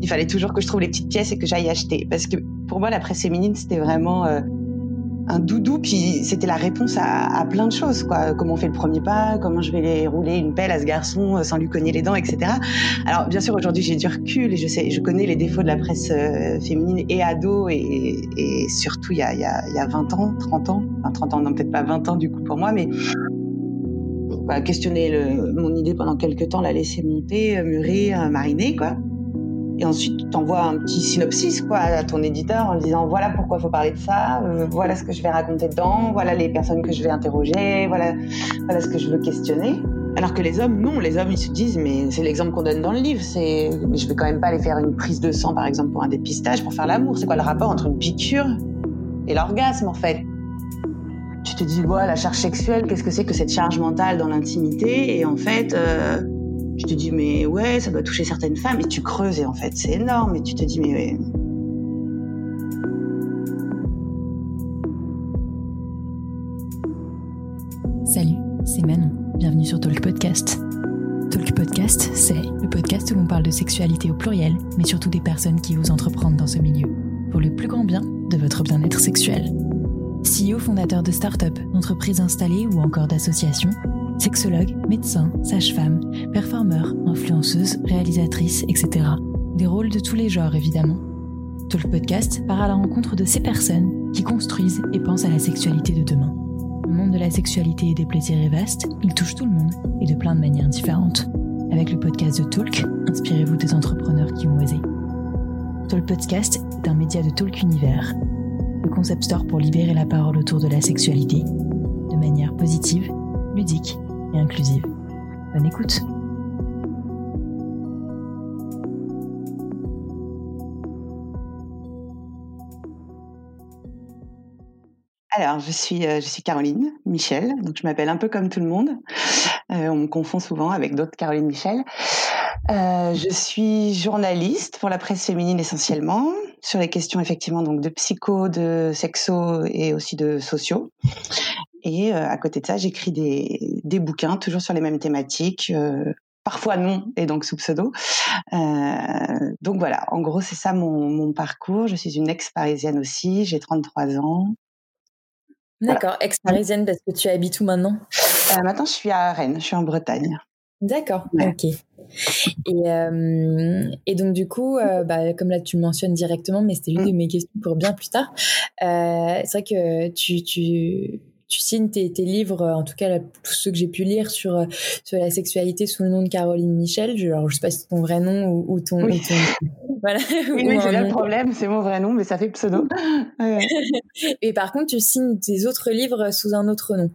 il fallait toujours que je trouve les petites pièces et que j'aille acheter. Parce que pour moi, la presse féminine, c'était vraiment euh, un doudou, puis c'était la réponse à, plein de choses, quoi. Comment on fait le premier pas, comment je vais rouler une pelle à ce garçon euh, sans lui cogner les dents, etc. Alors, bien sûr, aujourd'hui, j'ai du recul et je sais, je connais les défauts de la presse euh, féminine et ado et, surtout il y, a, y y a 20 ans, 30 ans, enfin 30 ans, non, peut-être pas 20 ans du coup pour moi, mais questionner mon idée pendant quelques temps, la laisser monter, mûrir, mariner, quoi. Et ensuite, tu t'envoies un petit synopsis quoi, à ton éditeur en disant voilà pourquoi il faut parler de ça, euh, voilà ce que je vais raconter dedans, voilà les personnes que je vais interroger, voilà, voilà ce que je veux questionner. Alors que les hommes, non, les hommes, ils se disent, mais c'est l'exemple qu'on donne dans le livre, c'est, mais je vais quand même pas aller faire une prise de sang, par exemple, pour un dépistage, pour faire l'amour. C'est quoi le rapport entre une piqûre et l'orgasme, en fait? Tu te dis, voilà, la charge sexuelle, qu'est-ce que c'est que cette charge mentale dans l'intimité? Et en fait, euh, je te dis, mais ouais, ça doit toucher certaines femmes. Et tu creuses et en fait, c'est énorme. Et tu te dis, mais. Salut, c'est Manon. Bienvenue sur Talk Podcast. Talk Podcast, c'est le podcast où l'on parle de sexualité au pluriel, mais surtout des personnes qui osent entreprendre dans ce milieu, pour le plus grand bien de votre bien-être sexuel. CEO fondateur de start-up, d'entreprises installées ou encore d'associations, Sexologue, médecin, sage-femme, performeur, influenceuse, réalisatrice, etc. Des rôles de tous les genres évidemment. Le podcast part à la rencontre de ces personnes qui construisent et pensent à la sexualité de demain. Le monde de la sexualité et des plaisirs est vaste, il touche tout le monde et de plein de manières différentes. Avec le podcast de Talk, inspirez-vous des entrepreneurs qui ont osé. Talk Podcast est un média de Talk Univers, le concept store pour libérer la parole autour de la sexualité, de manière positive, ludique inclusive. Bonne écoute Alors, je suis, euh, je suis Caroline Michel, donc je m'appelle un peu comme tout le monde. Euh, on me confond souvent avec d'autres Caroline Michel. Euh, je suis journaliste pour la presse féminine essentiellement, sur les questions effectivement donc de psycho, de sexo et aussi de sociaux. Et euh, à côté de ça, j'écris des, des, bouquins toujours sur les mêmes thématiques, euh, parfois non, et donc sous pseudo. Euh, donc voilà, en gros, c'est ça mon, mon, parcours. Je suis une ex-parisienne aussi, j'ai 33 ans. D'accord, ex-parisienne parce que tu habites où maintenant? Maintenant, je suis à Rennes, je suis en Bretagne. D'accord, ok. Et, euh, et, donc du coup, euh, bah, comme là tu le mentionnes directement, mais c'était une de mm. mes questions pour bien plus tard. Euh, c'est vrai que tu, tu, tu signes tes, tes, livres, en tout cas tous ceux que j'ai pu lire sur, sur la sexualité sous le nom de Caroline Michel. Je, alors je sais pas si c'est ton vrai nom ou, ou ton, oui. Voilà. Oui, c'est le problème, c'est mon vrai nom, mais ça fait pseudo. et par contre, tu signes tes autres livres sous un autre nom.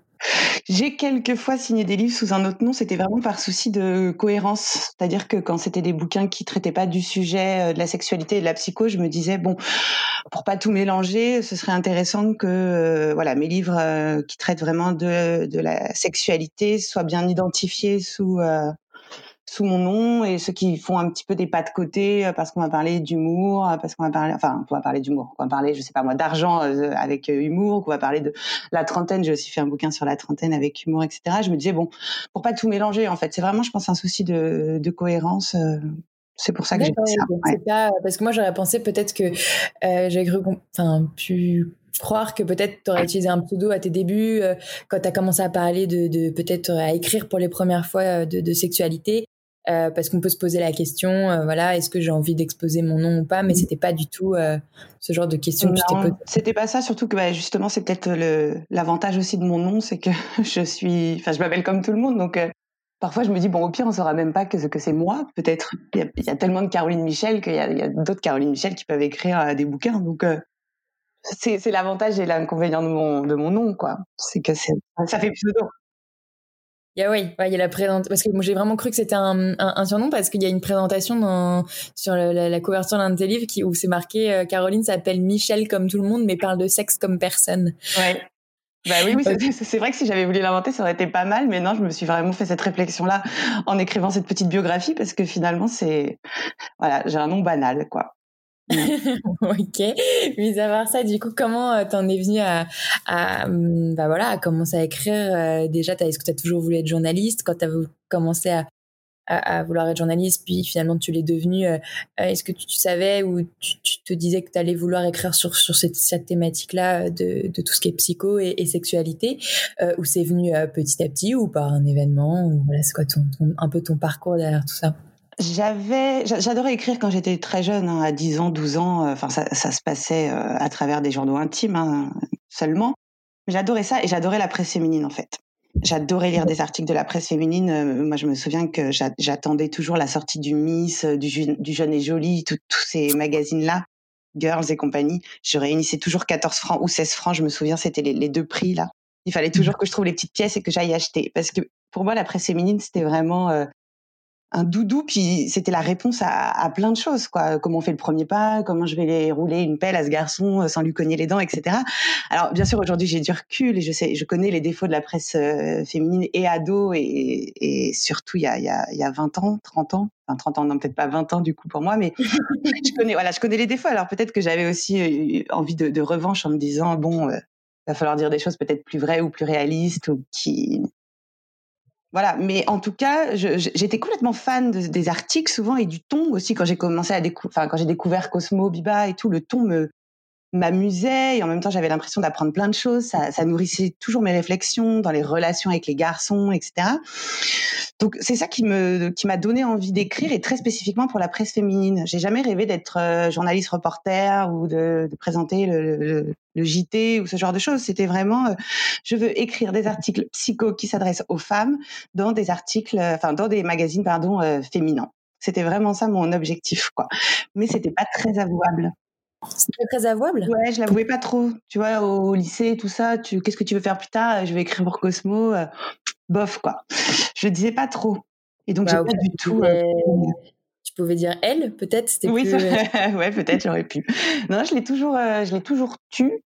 J'ai quelquefois signé des livres sous un autre nom, c'était vraiment par souci de cohérence. C'est-à-dire que quand c'était des bouquins qui traitaient pas du sujet euh, de la sexualité et de la psycho, je me disais, bon, pour pas tout mélanger, ce serait intéressant que euh, voilà mes livres euh, qui traitent vraiment de la sexualité soient bien identifiés sous sous mon nom et ceux qui font un petit peu des pas de côté euh, parce qu'on va parler d'humour, euh, parce qu'on va parler, enfin, on va parler d'humour, on va parler, je sais pas moi, d'argent euh, avec humour, qu'on va parler de la trentaine. J'ai aussi fait un bouquin sur la trentaine avec humour, etc. Je me disais bon, pour pas tout mélanger, en fait, c'est vraiment, je pense, un souci de, de cohérence. c'est pour ça que j'ai fait ça. Ouais. Pas, parce que moi, j'aurais pensé peut-être que euh, j'avais cru, enfin, pu croire que peut-être tu aurais utilisé un pseudo à tes débuts, quand tu as commencé à parler de, de peut-être à écrire pour les premières fois de, de sexualité. Euh, parce qu'on peut se poser la question, euh, voilà, est-ce que j'ai envie d'exposer mon nom ou pas, mais mm. c'était pas du tout euh, ce genre de question que tu t'es posé. C'était pas ça, surtout que bah, justement, c'est peut-être l'avantage aussi de mon nom, c'est que je suis, enfin, je m'appelle comme tout le monde, donc parfois je me dis bon, au pire, on saura même pas que, que c'est moi. Peut-être il y, a tellement de Caroline Michel qu'il y a, a d'autres Caroline Michel qui peuvent écrire des bouquins, donc. c'est l'avantage et l'inconvénient de mon, de mon nom, quoi. C'est que ça fait pseudo. Il y a, oui, il y a la présentation. Parce que moi, j'ai vraiment cru que c'était un, un, un, surnom parce qu'il y a une présentation dans, sur la, la, couverture d'un de tes livres qui, où c'est marqué euh, Caroline s'appelle Michel comme tout le monde, mais parle de sexe comme personne. Ouais. Bah oui, oui c'est vrai que si j'avais voulu l'inventer, ça aurait été pas mal, mais non, je me suis vraiment fait cette réflexion-là en écrivant cette petite biographie parce que finalement, c'est, voilà, j'ai un nom banal, quoi. ok. Mais à part ça, du coup, comment euh, t'en es venu à, hum, bah voilà, à commencer à écrire euh, Déjà, est-ce que t'as toujours voulu être journaliste? Quand t'as commencé à, à, vouloir être journaliste, puis finalement tu l'es devenu. Est-ce que tu, savais ou tu, te disais que tu allais vouloir écrire sur, sur cette, thématique-là de, de, tout ce qui est psycho et, sexualité, ou c'est venu petit à petit ou par un événement, voilà, c'est quoi ton, un peu ton parcours derrière tout ça? J'avais, j'adorais écrire quand j'étais très jeune, hein, à 10 ans, 12 ans. Enfin, ça, ça se passait à travers des journaux intimes hein, seulement. J'adorais ça et j'adorais la presse féminine en fait. J'adorais lire des articles de la presse féminine. Euh, moi, je me souviens que j'attendais toujours la sortie du Miss, euh, du, Jeune et Joli, tous ces magazines-là, Girls et compagnie. Je réunissais toujours 14 francs ou 16 francs. Je me souviens, c'était les, deux prix là. Il fallait toujours que je trouve les petites pièces et que j'aille acheter. Parce que pour moi, la presse féminine, c'était vraiment euh, un doudou, puis c'était la réponse à, plein de choses, quoi. Comment on fait le premier pas, comment je vais les rouler une pelle à ce garçon euh, sans lui cogner les dents, etc. Alors bien sûr aujourd'hui j'ai du recul et je sais, je connais les défauts de la presse euh, féminine et ado et, et surtout il y a, y, a, y a 20 ans, 30 ans, enfin 30 ans non peut-être pas 20 ans du coup pour moi, mais je connais voilà je connais les défauts. Alors peut-être que j'avais aussi euh, envie de, de, revanche en me disant bon il va falloir dire des choses peut-être plus vraies ou plus réalistes ou qui voilà, mais en tout cas, j'étais complètement fan des articles souvent et du ton aussi quand j'ai commencé à découvrir, quand j'ai découvert Cosmo, Biba et tout, le ton me m'amusait et en même temps j'avais l'impression d'apprendre plein de choses. Ça, ça, nourrissait toujours mes réflexions dans les relations avec les garçons, etc. Donc c'est ça qui me qui m'a donné envie d'écrire et très spécifiquement pour la presse féminine. J'ai jamais rêvé d'être euh, journaliste reporter ou de, de présenter le, le, le, JT ou ce genre de choses. C'était vraiment euh, je veux écrire des articles psycho qui s'adressent aux femmes dans des articles, enfin dans des magazines pardon euh, féminins. C'était vraiment ça mon objectif quoi. Mais c'était pas très avouable. C'était très avouable Ouais, je l'avouais pas trop. Tu vois, au lycée, tout ça, tu, qu'est-ce que tu veux faire plus tard? Je vais écrire pour Cosmo. Euh, bof, quoi. Je le disais pas trop. Et donc, j'ai bah, pas du tout. Euh, tu pouvais dire elle, peut-être c'était Oui, plus... Euh, ouais, peut-être, j'aurais pu. Non, je l'ai toujours, je l'ai toujours tu.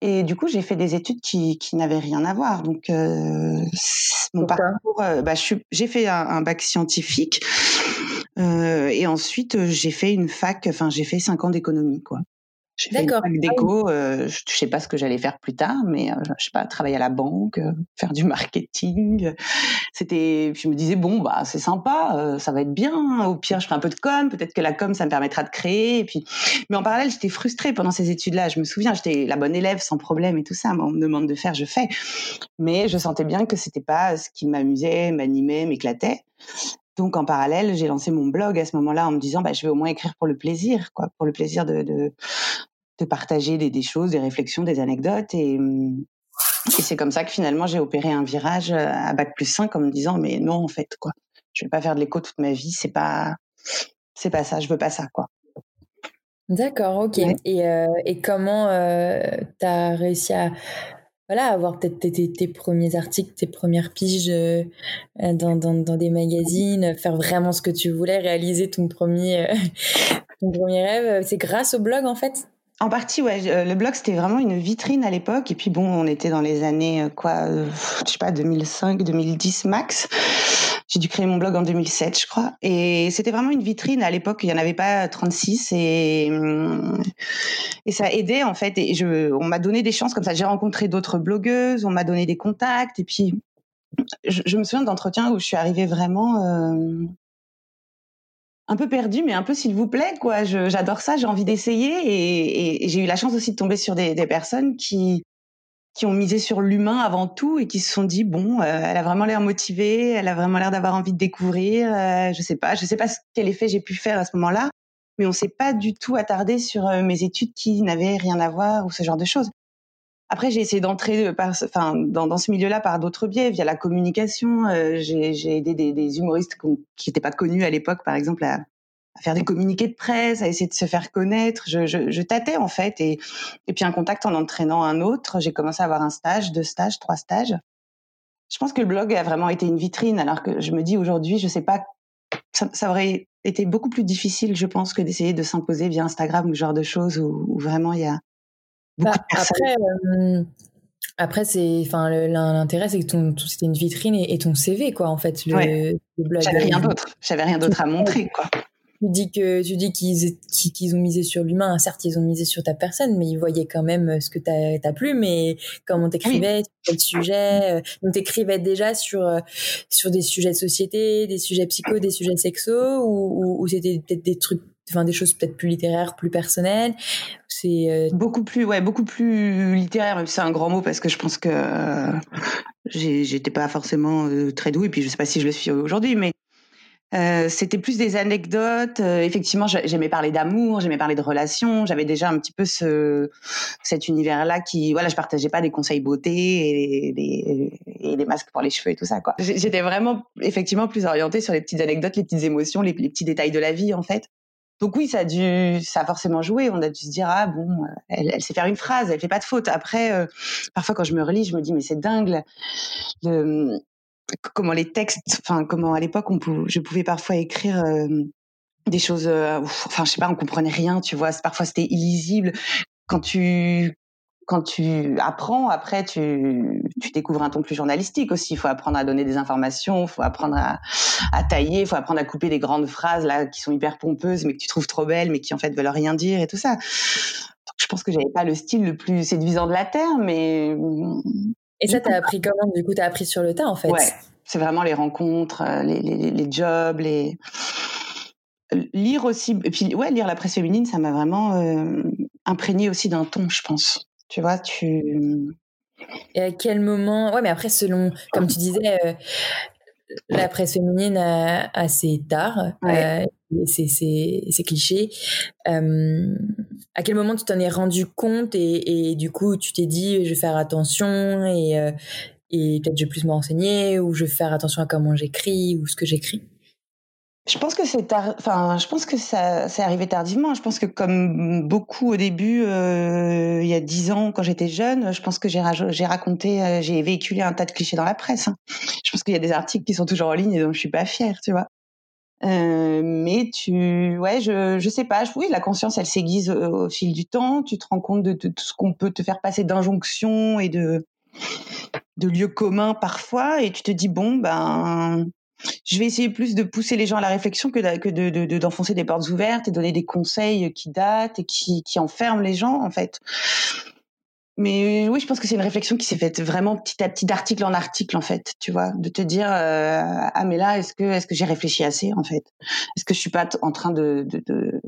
Et du coup, j'ai fait des études qui, qui n'avaient rien à voir. Donc, mon parcours, bah, j'ai fait un, un, bac scientifique et ensuite, euh, j'ai fait une fac, enfin, j'ai fait cinq ans d'économie, quoi. Ah d'éco. Euh, je, sais pas ce que j'allais faire plus tard, mais euh, je sais pas, travailler à la banque, euh, faire du marketing. C'était, je me disais bon, bah c'est sympa, ça va être bien. Au pire, je ferai un peu de com. Peut-être que la com, ça me permettra de créer. Et puis, mais en parallèle, j'étais frustrée pendant ces études-là. Je me souviens, j'étais la bonne élève sans problème et tout ça. On me demande de faire, je fais. Mais je sentais bien que c'était pas ce qui m'amusait, m'animait, m'éclatait. Donc en parallèle, j'ai lancé mon blog à ce moment-là en me disant, bah, je vais au moins écrire pour le plaisir, quoi, pour le plaisir de, de, de partager des, des, choses, des réflexions, des anecdotes. Et, et c'est comme ça que finalement j'ai opéré un virage euh, à bac plus 5 en me disant, mais non en fait, quoi, je vais pas faire de l'écho toute ma vie, c'est pas, c'est pas ça, je veux pas ça, quoi. D'accord, ok. Et, euh, et comment euh, tu as réussi à voilà, avoir peut-être tes, premiers articles, tes premières piges euh, dans, dans, des magazines, faire vraiment ce que tu voulais, réaliser ton premier, euh, ton premier rêve. C'est grâce au blog en fait en partie, ouais. Euh, le blog, c'était vraiment une vitrine à l'époque. Et puis, bon, on était dans les années, quoi, je sais pas, 2005, 2010 max. J'ai dû créer mon blog en 2007, je crois. Et c'était vraiment une vitrine. À l'époque, il n'y en avait pas 36 et, et ça aidait, en fait. Et je, on m'a donné des chances comme ça. J'ai rencontré d'autres blogueuses, on m'a donné des contacts. Et puis, je, me souviens d'entretiens où je suis arrivée vraiment euh, un peu perdue, mais un peu s'il vous plaît, quoi. J'adore ça, j'ai envie d'essayer. Et, j'ai eu la chance aussi de tomber sur des, des personnes qui, qui ont misé sur l'humain avant tout et qui se sont dit bon, euh, elle a vraiment l'air motivée, elle a vraiment l'air d'avoir envie de découvrir. Euh, je sais pas, je sais pas quel effet j'ai pu faire à ce moment-là, mais on s'est pas du tout attardé sur euh, mes études qui n'avaient rien à voir ou ce genre de choses. Après, j'ai essayé d'entrer enfin, dans, ce milieu-là par d'autres biais, via la communication. j'ai aidé des, humoristes qui n'étaient pas connus à l'époque, par exemple, à, faire des communiqués de presse, à essayer de se faire connaître. Je, tâtais en fait, et, puis un contact en entraînant un autre. J'ai commencé à avoir un stage, deux stages, trois stages. Je pense que le blog a vraiment été une vitrine, alors que je me dis aujourd'hui, je sais pas, ça, aurait été beaucoup plus difficile, je pense, que d'essayer de s'imposer via Instagram ou ce genre de choses où vraiment il y a beaucoup bah, de personnes. Après, euh, après c'est, enfin, l'intérêt c'est que c'était une vitrine et, ton CV, quoi, en fait, le, le blog. J'avais rien d'autre, j'avais rien d'autre à montrer, quoi. tu dis que tu dis qu'ils qu'ils ont misé sur l'humain. Certes, ils ont misé sur ta personne, mais ils voyaient quand même euh, ce que t'as as plu. Mais comment t'écrivais, sur quel sujet. Euh, donc t'écrivais déjà sur euh, sur des sujets de société, des sujets psycho, des sujets sexo, ou, ou, c'était peut-être des trucs enfin des choses peut-être plus littéraires, plus personnelles. C'est beaucoup plus, ouais, beaucoup plus littéraire. C'est un grand mot parce que je pense que j'étais pas forcément très douée. Et puis je sais pas si je le suis aujourd'hui, mais euh, c'était plus des anecdotes. Euh, effectivement, j'aimais parler d'amour, j'aimais parler de relations. J'avais déjà un petit peu ce, cet univers-là qui, voilà, je partageais pas des conseils beauté et des, des masques pour les cheveux et tout ça, quoi. J'étais vraiment, effectivement, plus orientée sur les petites anecdotes, les petites émotions, les, petits détails de la vie, en fait. Donc oui, ça a dû, ça a forcément joué. On a dû se dire ah bon, elle, elle sait faire une phrase, elle fait pas de faute. Après, euh, parfois quand je me relis, je me dis mais c'est dingue. Comment les textes, enfin comment à l'époque je pouvais parfois écrire euh, des choses, euh, enfin je sais pas, on comprenait rien, tu vois. Parfois c'était illisible. Quand tu quand tu apprends, après tu, tu découvres un ton plus journalistique aussi. Il faut apprendre à donner des informations, il faut apprendre à, à tailler, il faut apprendre à couper des grandes phrases là qui sont hyper pompeuses mais que tu trouves trop belles mais qui en fait veulent rien dire et tout ça. Donc, je pense que j'avais pas le style le plus séduisant de la terre, mais et ça, t'as appris comment Du coup, t'as appris sur le tas, en fait? Ouais, c'est vraiment les rencontres, euh, les, les, les, jobs, les lire aussi. Et puis, ouais, lire la presse féminine, ça m'a vraiment euh, imprégné aussi d'un ton, je pense. Tu vois, tu. Et à quel moment Ouais, mais après, selon, comme tu disais, euh, la presse féminine assez tard. Ouais. Euh, c'est cliché. Euh, à quel moment tu t'en es rendu compte et, et, du coup tu t'es dit je vais faire attention et, euh, et peut-être je vais plus me renseigner ou je vais faire attention à comment j'écris ou ce que j'écris? Je pense que c'est enfin je pense que ça c'est arrivé tardivement. Je pense que comme beaucoup au début euh, il y a dix ans quand j'étais jeune je pense que j'ai raconté euh, j'ai véhiculé un tas de clichés dans la presse hein. je pense qu'il y a des articles qui sont toujours en ligne et dont je suis pas fière tu vois. Euh, mais tu ouais je je sais pas oui la conscience elle s'aiguise au, fil du temps. Tu te rends compte de, de tout ce qu'on peut te faire passer d'injonctions et de de lieux communs parfois et tu te dis bon ben je vais essayer plus de pousser les gens à la réflexion que, de, d'enfoncer des portes ouvertes et donner des conseils qui datent et qui, qui enferment les gens, en fait. Mais oui, je pense que c'est une réflexion qui s'est faite vraiment petit à petit, d'article en article, en fait, tu vois, de te dire euh, ah mais là, est-ce que est-ce que j'ai réfléchi assez, en fait? Est-ce que je suis pas en train de, de, de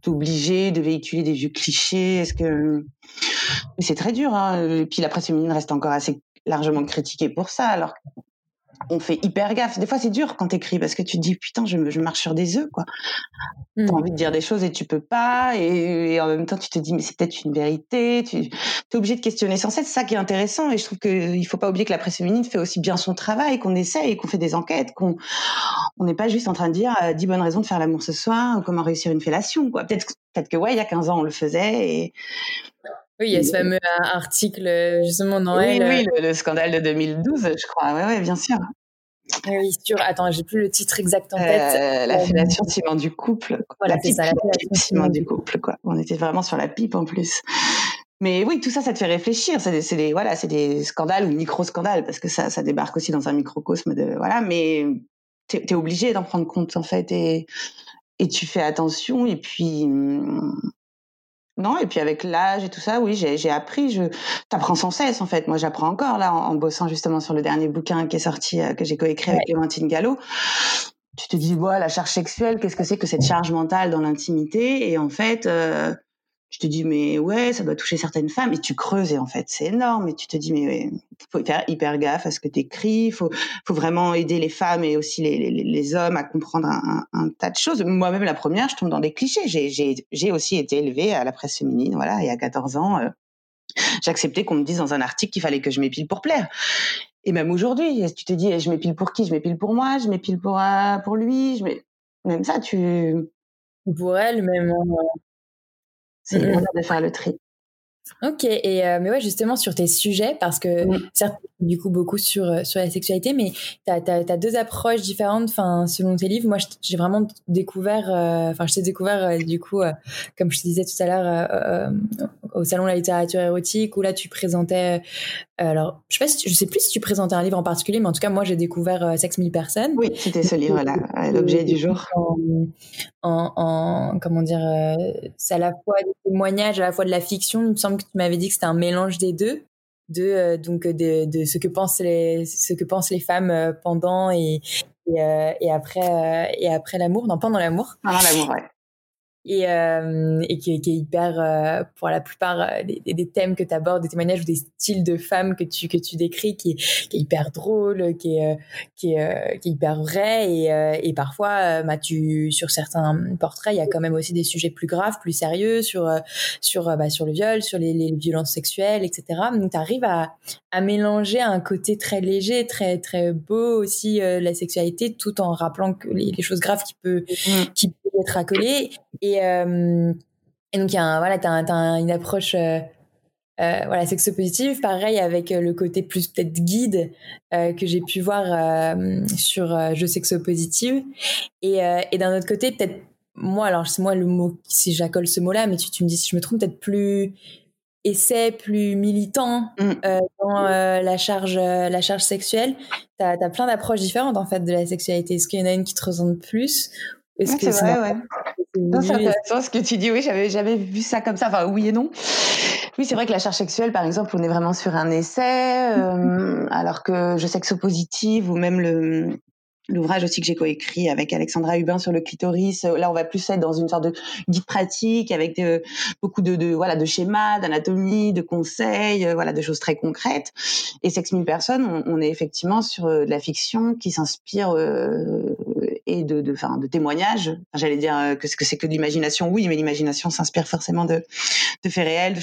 t'obliger de véhiculer des vieux clichés? Est-ce que c'est très dur hein. Et puis la presse féminine reste encore assez largement critiquée pour ça, alors on fait hyper gaffe. Des fois, c'est dur quand t'écris parce que tu te dis putain, je, je marche sur des œufs, quoi. T'as mmh. envie de dire des choses et tu peux pas, et, en même temps, tu te dis mais c'est peut-être une vérité. Tu es obligé de questionner sans cesse. C'est ça qui est intéressant, et je trouve qu'il faut pas oublier que la presse féminine fait aussi bien son travail, qu'on essaye, qu'on fait des enquêtes, qu'on on n'est pas juste en train de dire euh, 10 bonnes raisons de faire l'amour ce soir, ou comment réussir une fellation, quoi. Peut-être peut-être que ouais, il y a 15 ans on le faisait et oui, il y a ce fameux euh, article justement dans oui, elle. Oui, le, scandale de 2012, je crois. Oui, ouais, bien sûr. Oui, sûr. Attends, j'ai plus le titre exact en tête. Euh, la fellation ciment du couple. Voilà, c'est ça, la fellation ciment du couple. Quoi. On était vraiment sur la pipe en plus. Mais oui, tout ça, ça te fait réfléchir. C'est des, des, voilà, c'est des scandales ou micro-scandales parce que ça, ça débarque aussi dans un microcosme de voilà. Mais t'es es obligé d'en prendre compte en fait et et tu fais attention et puis hum, non, et puis avec l'âge et tout ça, oui, j'ai appris. Je t'apprends sans cesse en fait. Moi, j'apprends encore là en, bossant justement sur le dernier bouquin qui est sorti euh, que j'ai coécrit avec Clémentine Gallo. Tu te dis, voilà, la charge sexuelle, qu'est-ce que c'est que cette charge mentale dans l'intimité? Et en fait, euh, tu te dis mais ouais ça doit toucher certaines femmes. Et tu creuses et en fait c'est énorme. Et tu te dis mais faut faire hyper gaffe à ce que tu écris. Faut faut vraiment aider les femmes et aussi les, les, hommes à comprendre un, tas de choses. Moi-même la première je tombe dans des clichés. J'ai aussi été élevée à la presse féminine voilà et à 14 ans euh, j'acceptais qu'on me dise dans un article qu'il fallait que je m'épile pour plaire. Et même aujourd'hui tu te dis je m'épile pour qui? Je m'épile pour moi? Je m'épile pour euh, pour lui? Je même ça tu pour elle même c'est mmh de faire le tri. Ok, et mais ouais, justement sur tes sujets, parce que certes, du coup, beaucoup sur, sur la sexualité, mais tu as, deux approches différentes selon tes livres. Moi, j'ai vraiment découvert, enfin, je t'ai découvert, du coup, comme je te disais tout à l'heure, au Salon de la littérature érotique, où là, tu présentais alors, je sais pas si je sais plus si tu présentais un livre en particulier, mais en tout cas, moi, j'ai découvert euh, Sexe mille personnes. Oui, c'était ce livre-là, l'objet du jour. En, en, comment dire, euh, c'est à la fois des témoignages, à la fois de la fiction. Il me semble que tu m'avais dit que c'était un mélange des deux, de euh, donc de, de, ce que pensent les ce que pensent les femmes pendant et et, et après et après l'amour, non pendant l'amour. Pendant l'amour, ouais et, euh, et qui, qui, est hyper, euh, pour la plupart euh, des, des, thèmes que tu abordes, des témoignages ou des styles de femmes que tu, que tu décris, qui, qui est hyper drôle, qui est, qui est, qui est hyper vrai. Et, et parfois, bah, tu, sur certains portraits, il y a quand même aussi des sujets plus graves, plus sérieux sur, sur, bah, sur le viol, sur les, les violences sexuelles, etc. Donc, tu arrives à, à mélanger un côté très léger, très, très beau aussi, la sexualité, tout en rappelant que les, les choses graves qui peut, mmh. qui peut être accolées. Et euh, et, donc, y a voilà, tu as, une approche euh, euh, voilà, sexo-positive. Pareil avec le côté plus peut-être guide que j'ai pu voir sur Je sexo-positive. Et, et d'un autre côté, peut-être moi, alors c'est moi le mot, si j'accole ce mot-là, mais tu, tu me dis si je me trompe, peut-être plus essai, plus militant mm. dans la charge la charge sexuelle. Tu as, as, plein d'approches différentes en fait de la sexualité. Est-ce qu'il y en a une qui te ressemble plus est-ce que c'est vrai, ouais. C'est intéressant ce que tu dis. Oui, j'avais jamais vu ça comme ça. Enfin, oui et non. Oui, c'est vrai que la charge sexuelle, par exemple, on est vraiment sur un essai, euh, alors que je sexe positive ou même le l'ouvrage aussi que j'ai coécrit avec Alexandra Hubin sur le clitoris. Là, on va plus être dans une sorte de guide pratique avec beaucoup de, de, voilà de schémas, d'anatomie, de conseils, euh, voilà de choses très concrètes. Et Sex mille personnes, on, est effectivement sur euh, de la fiction qui s'inspire et de, de, enfin, de témoignages. J'allais dire euh, que ce que c'est que de l'imagination, oui, mais l'imagination s'inspire forcément de, de faits réels,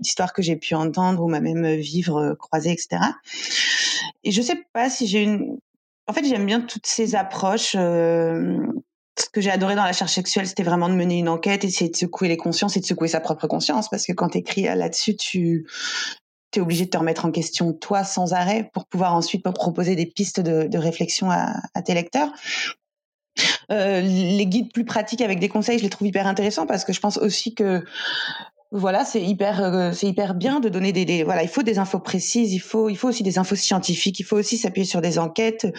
d'histoires que j'ai pu entendre ou même euh, vivre, euh, croiser, etc. Et je sais pas si j'ai une. En fait, j'aime bien toutes ces approches. ce que j'ai adoré dans la charge sexuelle, c'était vraiment de mener une enquête, essayer de secouer les consciences et de secouer sa propre conscience, parce que quand tu écris là-dessus, tu es obligé de te remettre en question toi sans arrêt pour pouvoir ensuite proposer des pistes de, de réflexion à, à, tes lecteurs. Euh, les guides plus pratiques avec des conseils, je les trouve hyper intéressants parce que je pense aussi que voilà, c'est hyper, euh, c'est hyper bien de donner des, des, voilà, il faut des infos précises, il faut, il faut aussi des infos scientifiques, il faut aussi s'appuyer sur des enquêtes.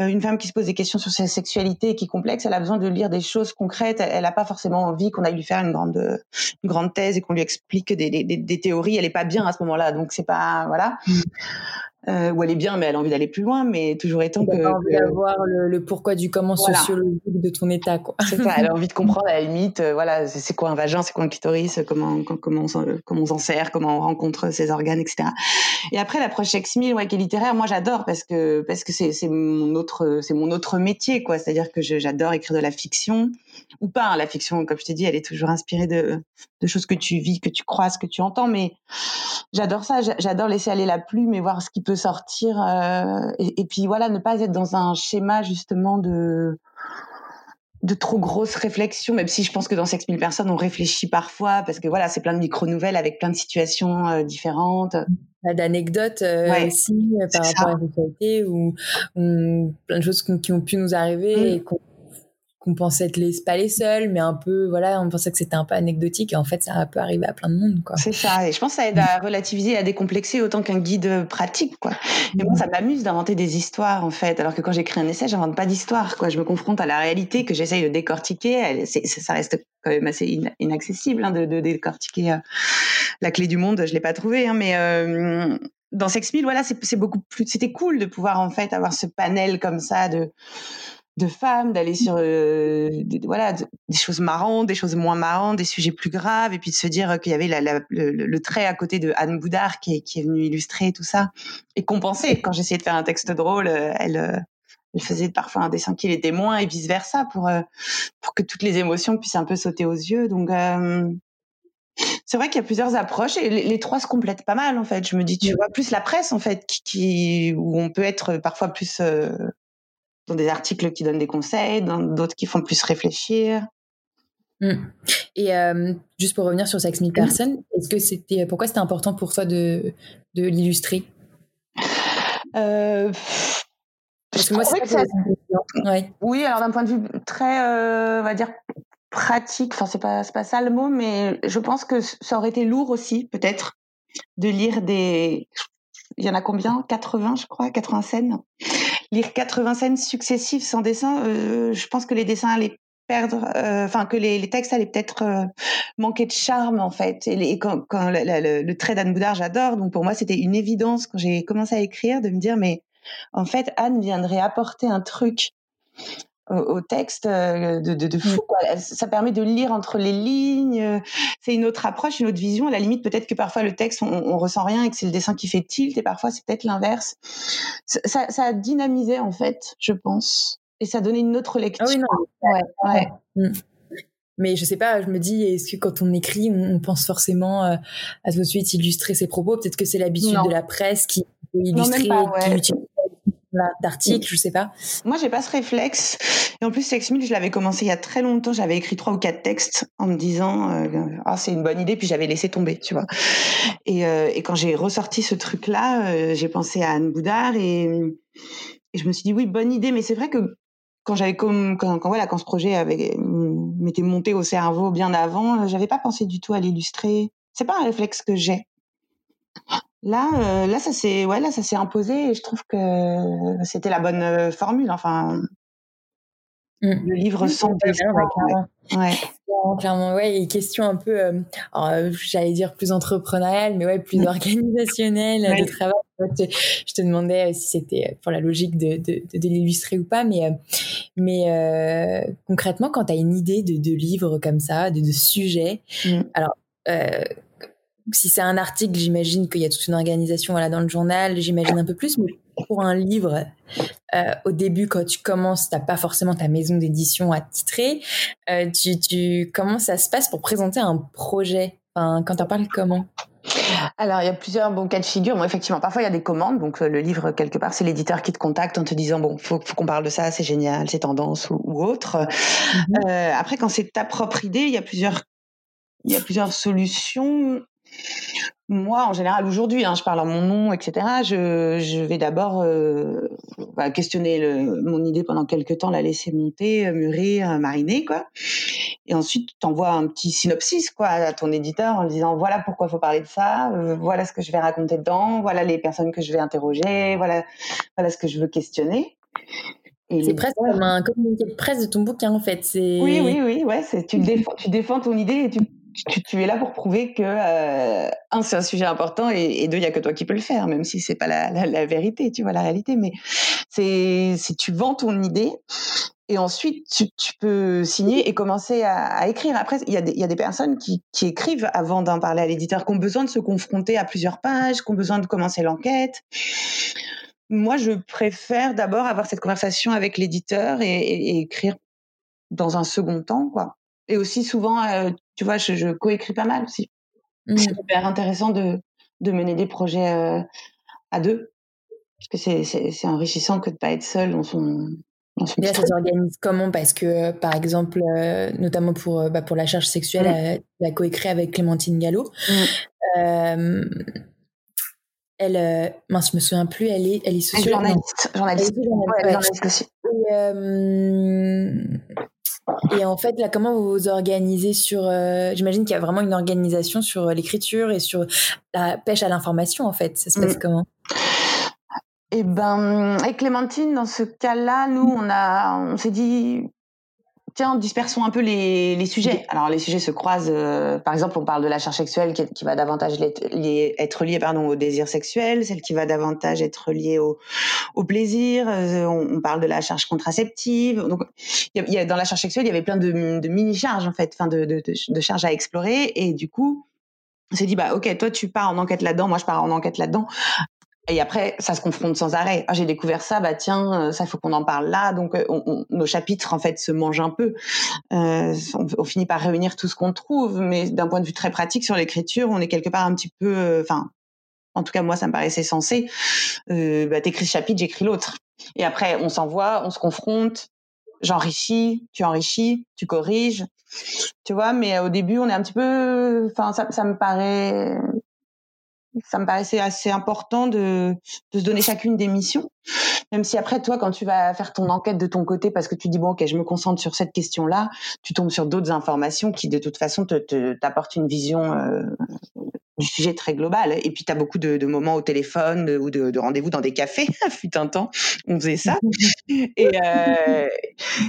Euh, une femme qui se pose des questions sur sa sexualité qui est complexe, elle a besoin de lire des choses concrètes. Elle n'a pas forcément envie qu'on aille lui faire une grande, une grande thèse et qu'on lui explique des, des, des, théories. Elle est pas bien à ce moment-là, donc c'est pas, voilà. Euh, où elle est bien, mais elle a envie d'aller plus loin. Mais toujours étant que. Elle a envie d'avoir le, le, pourquoi du comment sociologique de ton état, quoi. C'est ça. Elle a envie de comprendre à la limite, euh, voilà, c'est quoi un vagin, c'est quoi un clitoris, comment comment on, comment on s'en sert, comment on rencontre ses organes, etc. Et après l'approche sex ouais, qui est littéraire, moi j'adore parce que parce que c'est c'est mon autre c'est mon autre métier, quoi. C'est-à-dire que j'adore écrire de la fiction ou pas. Hein, la fiction, comme je t'ai dit, elle est toujours inspirée de de choses que tu vis, que tu croises, que tu entends. Mais j'adore ça. J'adore laisser aller la plume et voir ce qui peut sortir. Euh, et, puis voilà, ne pas être dans un schéma justement de de trop grosses réflexions, même si je pense que dans Sex 1000 personnes, on réfléchit parfois, parce que voilà, c'est plein de micro-nouvelles avec plein de situations euh, différentes. D'anecdotes euh, aussi par rapport à la sexualité ou, plein de choses qui, ont pu nous arriver mm. et qu'on qu'on pensait être les, pas les seuls, mais un peu, voilà, on pensait que c'était un peu anecdotique et en fait, ça peut arriver à plein de monde, quoi. C'est ça. Et je pense que ça aide à relativiser, à décomplexer autant qu'un guide pratique, quoi. Mais moi, ça m'amuse d'inventer des histoires, en fait. Alors que quand j'écris un essai, j'invente pas d'histoire, quoi. Je me confronte à la réalité que j'essaye de décortiquer. ça reste quand même assez inaccessible, hein, de, de, décortiquer euh, la clé du monde. Je l'ai pas trouvé, hein, mais, euh, dans Sex voilà, c'est beaucoup plus, c'était cool de pouvoir, en fait, avoir ce panel comme ça de, de femmes, d'aller sur euh, des, voilà des choses marrantes, des choses moins marrantes, des sujets plus graves, et puis de se dire qu'il y avait le, trait à côté de Anne Boudard qui est, qui est venue illustrer tout ça et compenser. Quand j'essayais de faire un texte drôle, euh, elle, euh, elle faisait parfois un dessin qui l'était moins et vice versa pour pour que toutes les émotions puissent un peu sauter aux yeux. Donc c'est vrai qu'il y a plusieurs approches et les, trois se complètent pas mal en fait. Je me dis, tu vois, plus la presse en fait, qui, où on peut être parfois plus dans des articles qui donnent des conseils, dans d'autres qui font plus réfléchir. Mm. Et euh, juste pour revenir sur 6000 personnes, est-ce que c'était pourquoi c'était important pour toi de, de l'illustrer? Euh, Parce que moi, c'est ça. Ouais. Oui, alors d'un point de vue très, euh, on va dire pratique. Enfin, c'est pas c'est pas ça le mot, mais je pense que ça aurait été lourd aussi, peut-être, de lire des. Il y en a combien? 80, je crois, 80 scènes? Lire 80 scènes successives sans dessin, euh, je pense que les dessins allaient perdre, euh, enfin que les, textes allaient peut-être euh, manquer de charme en fait. Et, quand le, le, trait d'Anne Boudard, j'adore. Donc pour moi, c'était une évidence quand j'ai commencé à écrire de me dire mais en fait Anne viendrait apporter un truc au, texte euh, de, de, de fou. Quoi. Ça permet de lire entre les lignes. C'est une autre approche, une autre vision. À la limite, peut-être que parfois le texte, on, on ressent rien et que c'est le dessin qui fait tilt, et parfois c'est peut-être l'inverse. Ça, ça, a dynamisé en fait, je pense, et ça a donné une autre lecture. Ah oui, non. Ouais, ouais. Mm. Mais je sais pas, je me dis, est-ce que quand on écrit, on pense forcément euh, à tout de suite illustrer ses propos? Peut-être que c'est l'habitude de la presse qui peut illustrer, non, pas, ouais. qui d'articles, je sais pas. Moi, j'ai pas ce réflexe. Et en plus, 6000, je l'avais commencé il y a très longtemps. J'avais écrit trois ou quatre textes en me disant, euh, ah, c'est une bonne idée, puis j'avais laissé tomber, tu vois. Et, euh, quand j'ai ressorti ce truc-là, euh, j'ai pensé à Anne Boudard et, je me suis dit, oui, bonne idée. Mais c'est vrai que quand j'avais comme, quand, voilà, quand ce projet avait, m'était monté au cerveau bien avant, j'avais pas pensé du tout à l'illustrer. C'est pas un réflexe que j'ai. Là, euh, là, ça s'est, ouais, là, ça s'est imposé et je trouve que c'était la bonne euh, formule. Enfin, mmh. le livre sans dessin. Ouais, ouais. Clairement, ouais. Et question un peu, euh, j'allais dire plus entrepreneuriale, mais ouais, plus mmh. organisationnelle ouais. de travail. Je te demandais si c'était pour la logique de, de, de, de l'illustrer ou pas, mais, mais euh, concrètement, quand tu as une idée de, de livre comme ça, de, de sujet, mmh. alors si c'est un article, j'imagine qu'il y a toute une organisation voilà, dans le journal, j'imagine un peu plus, mais pour un livre, euh, au début, quand tu commences, t'as pas forcément ta maison d'édition à titrer. Euh, tu, tu, comment ça se passe pour présenter un projet? Enfin, Quand tu en parles, comment? Alors, il y a plusieurs bons cas de figure. Bon, effectivement, parfois il y a des commandes. Donc, le livre, quelque part, c'est l'éditeur qui te contacte en te disant bon, faut, faut qu'on parle de ça, c'est génial, c'est tendance ou, ou autre. Mm-hmm. Euh, après, quand c'est ta propre idée, il y a plusieurs, il y a plusieurs solutions moi, en général, aujourd'hui, hein, je parle en mon nom, etc. Je, je vais d'abord euh, bah, questionner le, mon idée pendant quelques temps, la laisser monter, euh, mûrir, euh, mariner, quoi. Et ensuite, tu envoies un petit synopsis, quoi, à ton éditeur en lui disant voilà pourquoi il faut parler de ça, euh, voilà ce que je vais raconter dedans, voilà les personnes que je vais interroger, voilà, voilà ce que je veux questionner. C'est presque comme un communiqué de presse de ton bouquin, en fait. Oui, oui, oui, ouais. Tu défends, tu défends ton idée et tu tu, es là pour prouver que euh, un c'est un sujet important et, deux il y a que toi qui peux le faire même si c'est pas la, vérité tu vois la réalité. Mais c'est si tu vends ton idée et ensuite tu, peux signer et commencer à, écrire. Après il y a des, y a des personnes qui, écrivent avant d'en parler à l'éditeur qui ont besoin de se confronter à plusieurs pages qui ont besoin de commencer l'enquête. Moi je préfère d'abord avoir cette conversation avec l'éditeur et, et écrire dans un second temps quoi et aussi souvent, euh, tu vois, je, je coécris pas mal aussi. Mmh. C'est super intéressant de, de mener des projets euh, à deux. Parce que c'est enrichissant que de pas être seul dans son, dans son Là, ça s'organise comment? Parce que, par exemple, euh, notamment pour, bah, pour la charge sexuelle, mmh. la coécrit avec Clémentine Gallo. Mmh. Elle, mince, je me souviens plus, elle est, elle est sociologue. Journaliste, journaliste. Elle est journaliste, ouais, ouais. journaliste aussi. Et, et en fait, là, comment vous vous organisez sur. Euh, J'imagine qu'il y a vraiment une organisation sur euh, l'écriture et sur la pêche à l'information, en fait. Ça se passe mmh. comment? Eh ben, avec Clémentine, dans ce cas-là, nous, on a, on s'est dit, tiens, dispersons un peu les, les sujets. Alors les sujets se croisent. Euh, par exemple, on parle de la charge sexuelle qui, qui va davantage être liée pardon au désir sexuel, celle qui va davantage être liée au, au plaisir. Euh, on, on, parle de la charge contraceptive. Donc, y a, y a, dans la charge sexuelle, il y avait plein de, de mini charges en fait, enfin de, de, de, de charges à explorer. Et du coup, on s'est dit bah ok, toi tu pars en enquête là-dedans, moi je pars en enquête là-dedans. Et après, ça se confronte sans arrêt. Ah, j'ai découvert ça, bah tiens, euh, ça faut qu'on en parle là. Donc, euh, on, on, nos chapitres en fait se mangent un peu. Euh, on, finit par réunir tout ce qu'on trouve, mais d'un point de vue très pratique sur l'écriture, on est quelque part un petit peu, euh, enfin, en tout cas moi, ça me paraissait sensé. Euh, bah, t'écris ce chapitre, j'écris l'autre. Et après, on s'envoie, on se confronte, j'enrichis, tu enrichis, tu corriges. Tu vois, mais au début, on est un petit peu, enfin, ça, ça me paraît, ça me paraissait assez important de, de se donner chacune des missions. Même si après, toi, quand tu vas faire ton enquête de ton côté, parce que tu dis, bon, ok, je me concentre sur cette question-là, tu tombes sur d'autres informations qui, de toute façon, te, te, t'apportent une vision euh, du sujet très global. Et puis, tu as beaucoup de, de, moments au téléphone ou de, de rendez-vous dans des cafés. Fut un temps, on faisait ça. et, euh,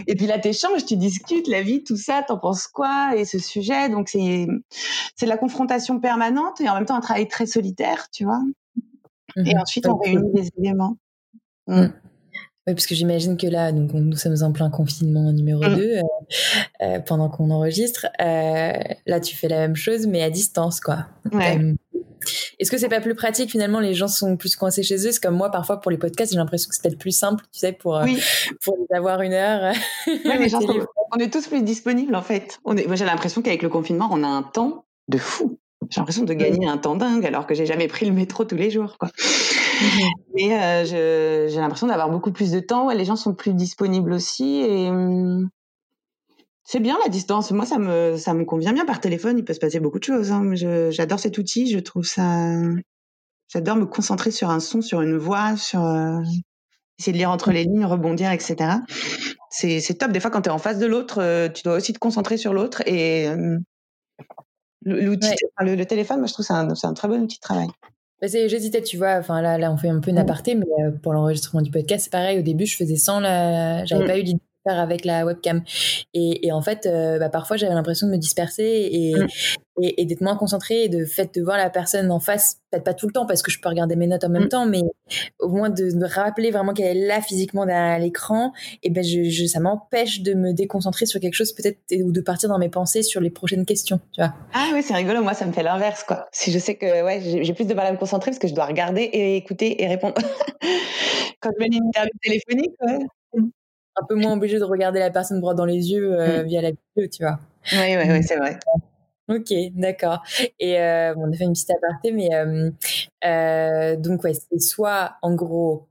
et puis là, tu échanges, tu discutes la vie, tout ça, t'en penses quoi Et ce sujet, donc c'est, de la confrontation permanente et en même temps un travail très solitaire, tu vois. Et mmh ensuite, on réunit des éléments. Mmh. Oui, parce que j'imagine que là, donc, nous sommes en plein confinement numéro 2 mmh. euh, euh, pendant qu'on enregistre. Euh, là, tu fais la même chose, mais à distance, quoi. Ouais. Est-ce que c'est pas plus pratique finalement Les gens sont plus coincés chez eux? C'est comme moi, parfois pour les podcasts, j'ai l'impression que c'est peut-être plus simple, tu sais, pour pour avoir une heure. les gens on est tous plus disponibles en fait. On est, moi, j'ai l'impression qu'avec le confinement, on a un temps de fou. J'ai l'impression de gagner un temps dingue alors que j'ai jamais pris le métro tous les jours. Quoi. Mmh Mais euh, j'ai l'impression d'avoir beaucoup plus de temps. Ouais, les gens sont plus disponibles aussi. Et hum, c'est bien la distance. Moi, ça me, ça me convient bien. Par téléphone, il peut se passer beaucoup de choses. Hein. J'adore cet outil. Je trouve ça. J'adore me concentrer sur un son, sur une voix, sur. Euh, essayer de lire entre les lignes, rebondir, etc. C'est top. Des fois, quand tu es en face de l'autre, euh, tu dois aussi te concentrer sur l'autre. Et. Hum, l'outil, le, le, téléphone, moi, je trouve que c'est un, un très bon outil de travail. Bah J'hésitais, tu vois. Enfin, là, là, on fait un peu une aparté, mais euh, pour l'enregistrement du podcast, c'est pareil. Au début, je faisais sans la. J'avais mm. pas eu l'idée faire avec la webcam. Et, et en fait, euh, bah, parfois, j'avais l'impression de me disperser et, mm. et, d'être moins concentré et de fait de voir la personne en face peut-être pas tout le temps parce que je peux regarder mes notes en même mm. temps mais au moins de me rappeler vraiment qu'elle est là physiquement derrière l'écran et ben je, ça m'empêche de me déconcentrer sur quelque chose peut-être ou de partir dans mes pensées sur les prochaines questions tu vois. Ah oui c'est rigolo moi ça me fait l'inverse quoi. Si je sais que ouais j'ai plus de mal à me concentrer parce que je dois regarder et écouter et répondre. Quand je mets une interview téléphonique ouais un peu moins obligé de regarder la personne droit dans les yeux euh, mm. via la vidéo tu vois oui oui, oui c'est vrai Ok, d'accord. Et euh, on a fait une petite aparté, mais euh, euh, donc ouais, c'est soit en gros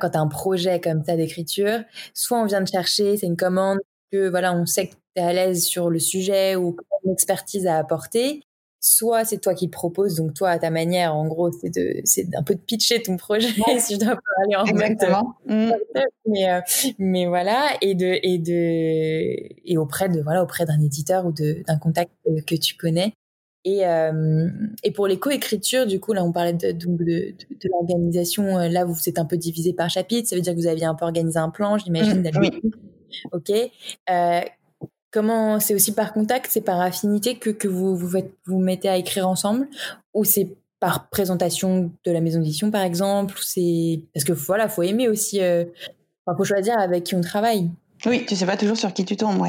quand tu as un projet comme ça d'écriture, soit on vient de chercher, c'est une commande que voilà, on sait que tu es à l'aise sur le sujet ou une expertise à apporter, soit c'est toi qui le proposes, donc toi à ta manière, en gros, c'est de, c'est un peu de pitcher ton projet, si je dois parler en Exactement. Mmh. Mais, euh, mais voilà, et de, et de, et auprès de, voilà, auprès d'un éditeur ou de, d'un contact que tu connais. Et, euh, et pour les co-écritures, du coup, là, on parlait de, de, de, de l'organisation. Là, vous êtes un peu divisé par chapitre. Ça veut dire que vous aviez un peu organisé un plan, j'imagine. Mmh, oui. Ok. Euh, Comment c'est aussi par contact, c'est par affinité que, que vous, vous vous mettez à écrire ensemble? Ou c'est par présentation de la maison d'édition par exemple? C'est parce que voilà faut aimer aussi euh... faut choisir avec qui on travaille oui, tu sais pas toujours sur qui tu tombes.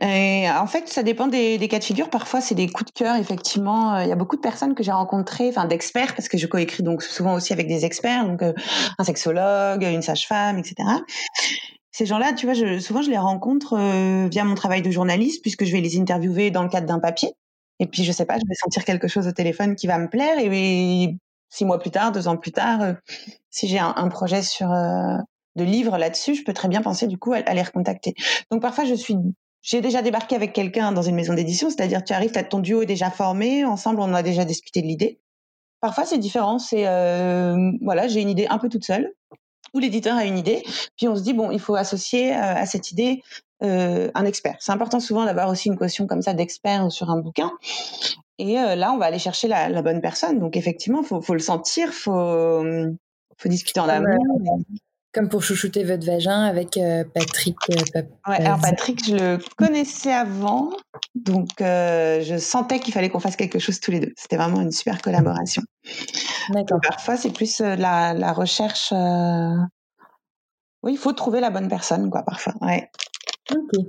Et en fait, ça dépend des, cas de figure. Parfois, c'est des coups de cœur, effectivement. Il y a beaucoup de personnes que j'ai rencontrées, enfin d'experts, parce que je coécris donc souvent aussi avec des experts, donc euh, un sexologue, une sage-femme, etc ces gens-là, tu vois, je, souvent je les rencontre euh, via mon travail de journaliste, puisque je vais les interviewer dans le cadre d'un papier. Et puis, je sais pas, je vais sentir quelque chose au téléphone qui va me plaire. Et six mois plus tard, deux ans plus tard, euh, si j'ai un, projet sur euh, de livre là-dessus, je peux très bien penser du coup à, les recontacter. Donc parfois, je suis, j'ai déjà débarqué avec quelqu'un dans une maison d'édition, c'est-à-dire tu arrives, as, ton duo est déjà formé, ensemble on a déjà discuté de l'idée. Parfois, c'est différent. C'est voilà, j'ai une idée un peu toute seule où l'éditeur a une idée, puis on se dit bon, il faut associer euh, à cette idée euh, un expert. C'est important souvent d'avoir aussi une caution comme ça d'expert sur un bouquin. Et euh, là, on va aller chercher la, la bonne personne. Donc effectivement, faut, faut le sentir, faut, faut discuter en amont. Comme pour chouchouter votre vagin avec euh, Patrick. Euh, ouais, alors Patrick, je le connaissais avant, donc euh, je sentais qu'il fallait qu'on fasse quelque chose tous les deux. C'était vraiment une super collaboration. D'accord. Parfois, c'est plus la, la, recherche. Oui, il faut trouver la bonne personne, quoi, parfois. Ouais. Ok,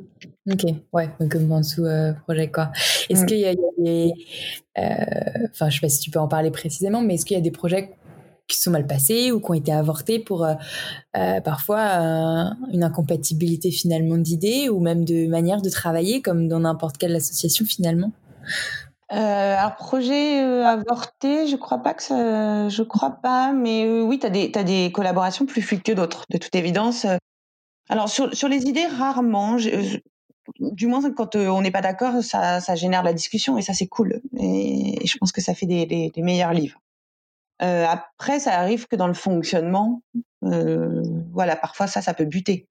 ok, ouais, comme en dessous projet quoi. Est-ce mm. qu'il y a, des, enfin, je sais pas si tu peux en parler précisément, mais est-ce qu'il y a des projets qui sont mal passés ou qui ont été avortés pour euh, euh, parfois euh, une incompatibilité finalement d'idées ou même de manière de travailler comme dans n'importe quelle association finalement? Alors projet avorté, je crois pas que ça, je crois pas, mais oui, tu as des, as des collaborations plus fluides que d'autres, de toute évidence. Alors sur, sur les idées, rarement. du moins quand on n'est pas d'accord, ça, ça génère la discussion et ça c'est cool. Et, je pense que ça fait des meilleurs livres. Euh, après, ça arrive que dans le fonctionnement, euh, voilà, parfois ça, ça peut buter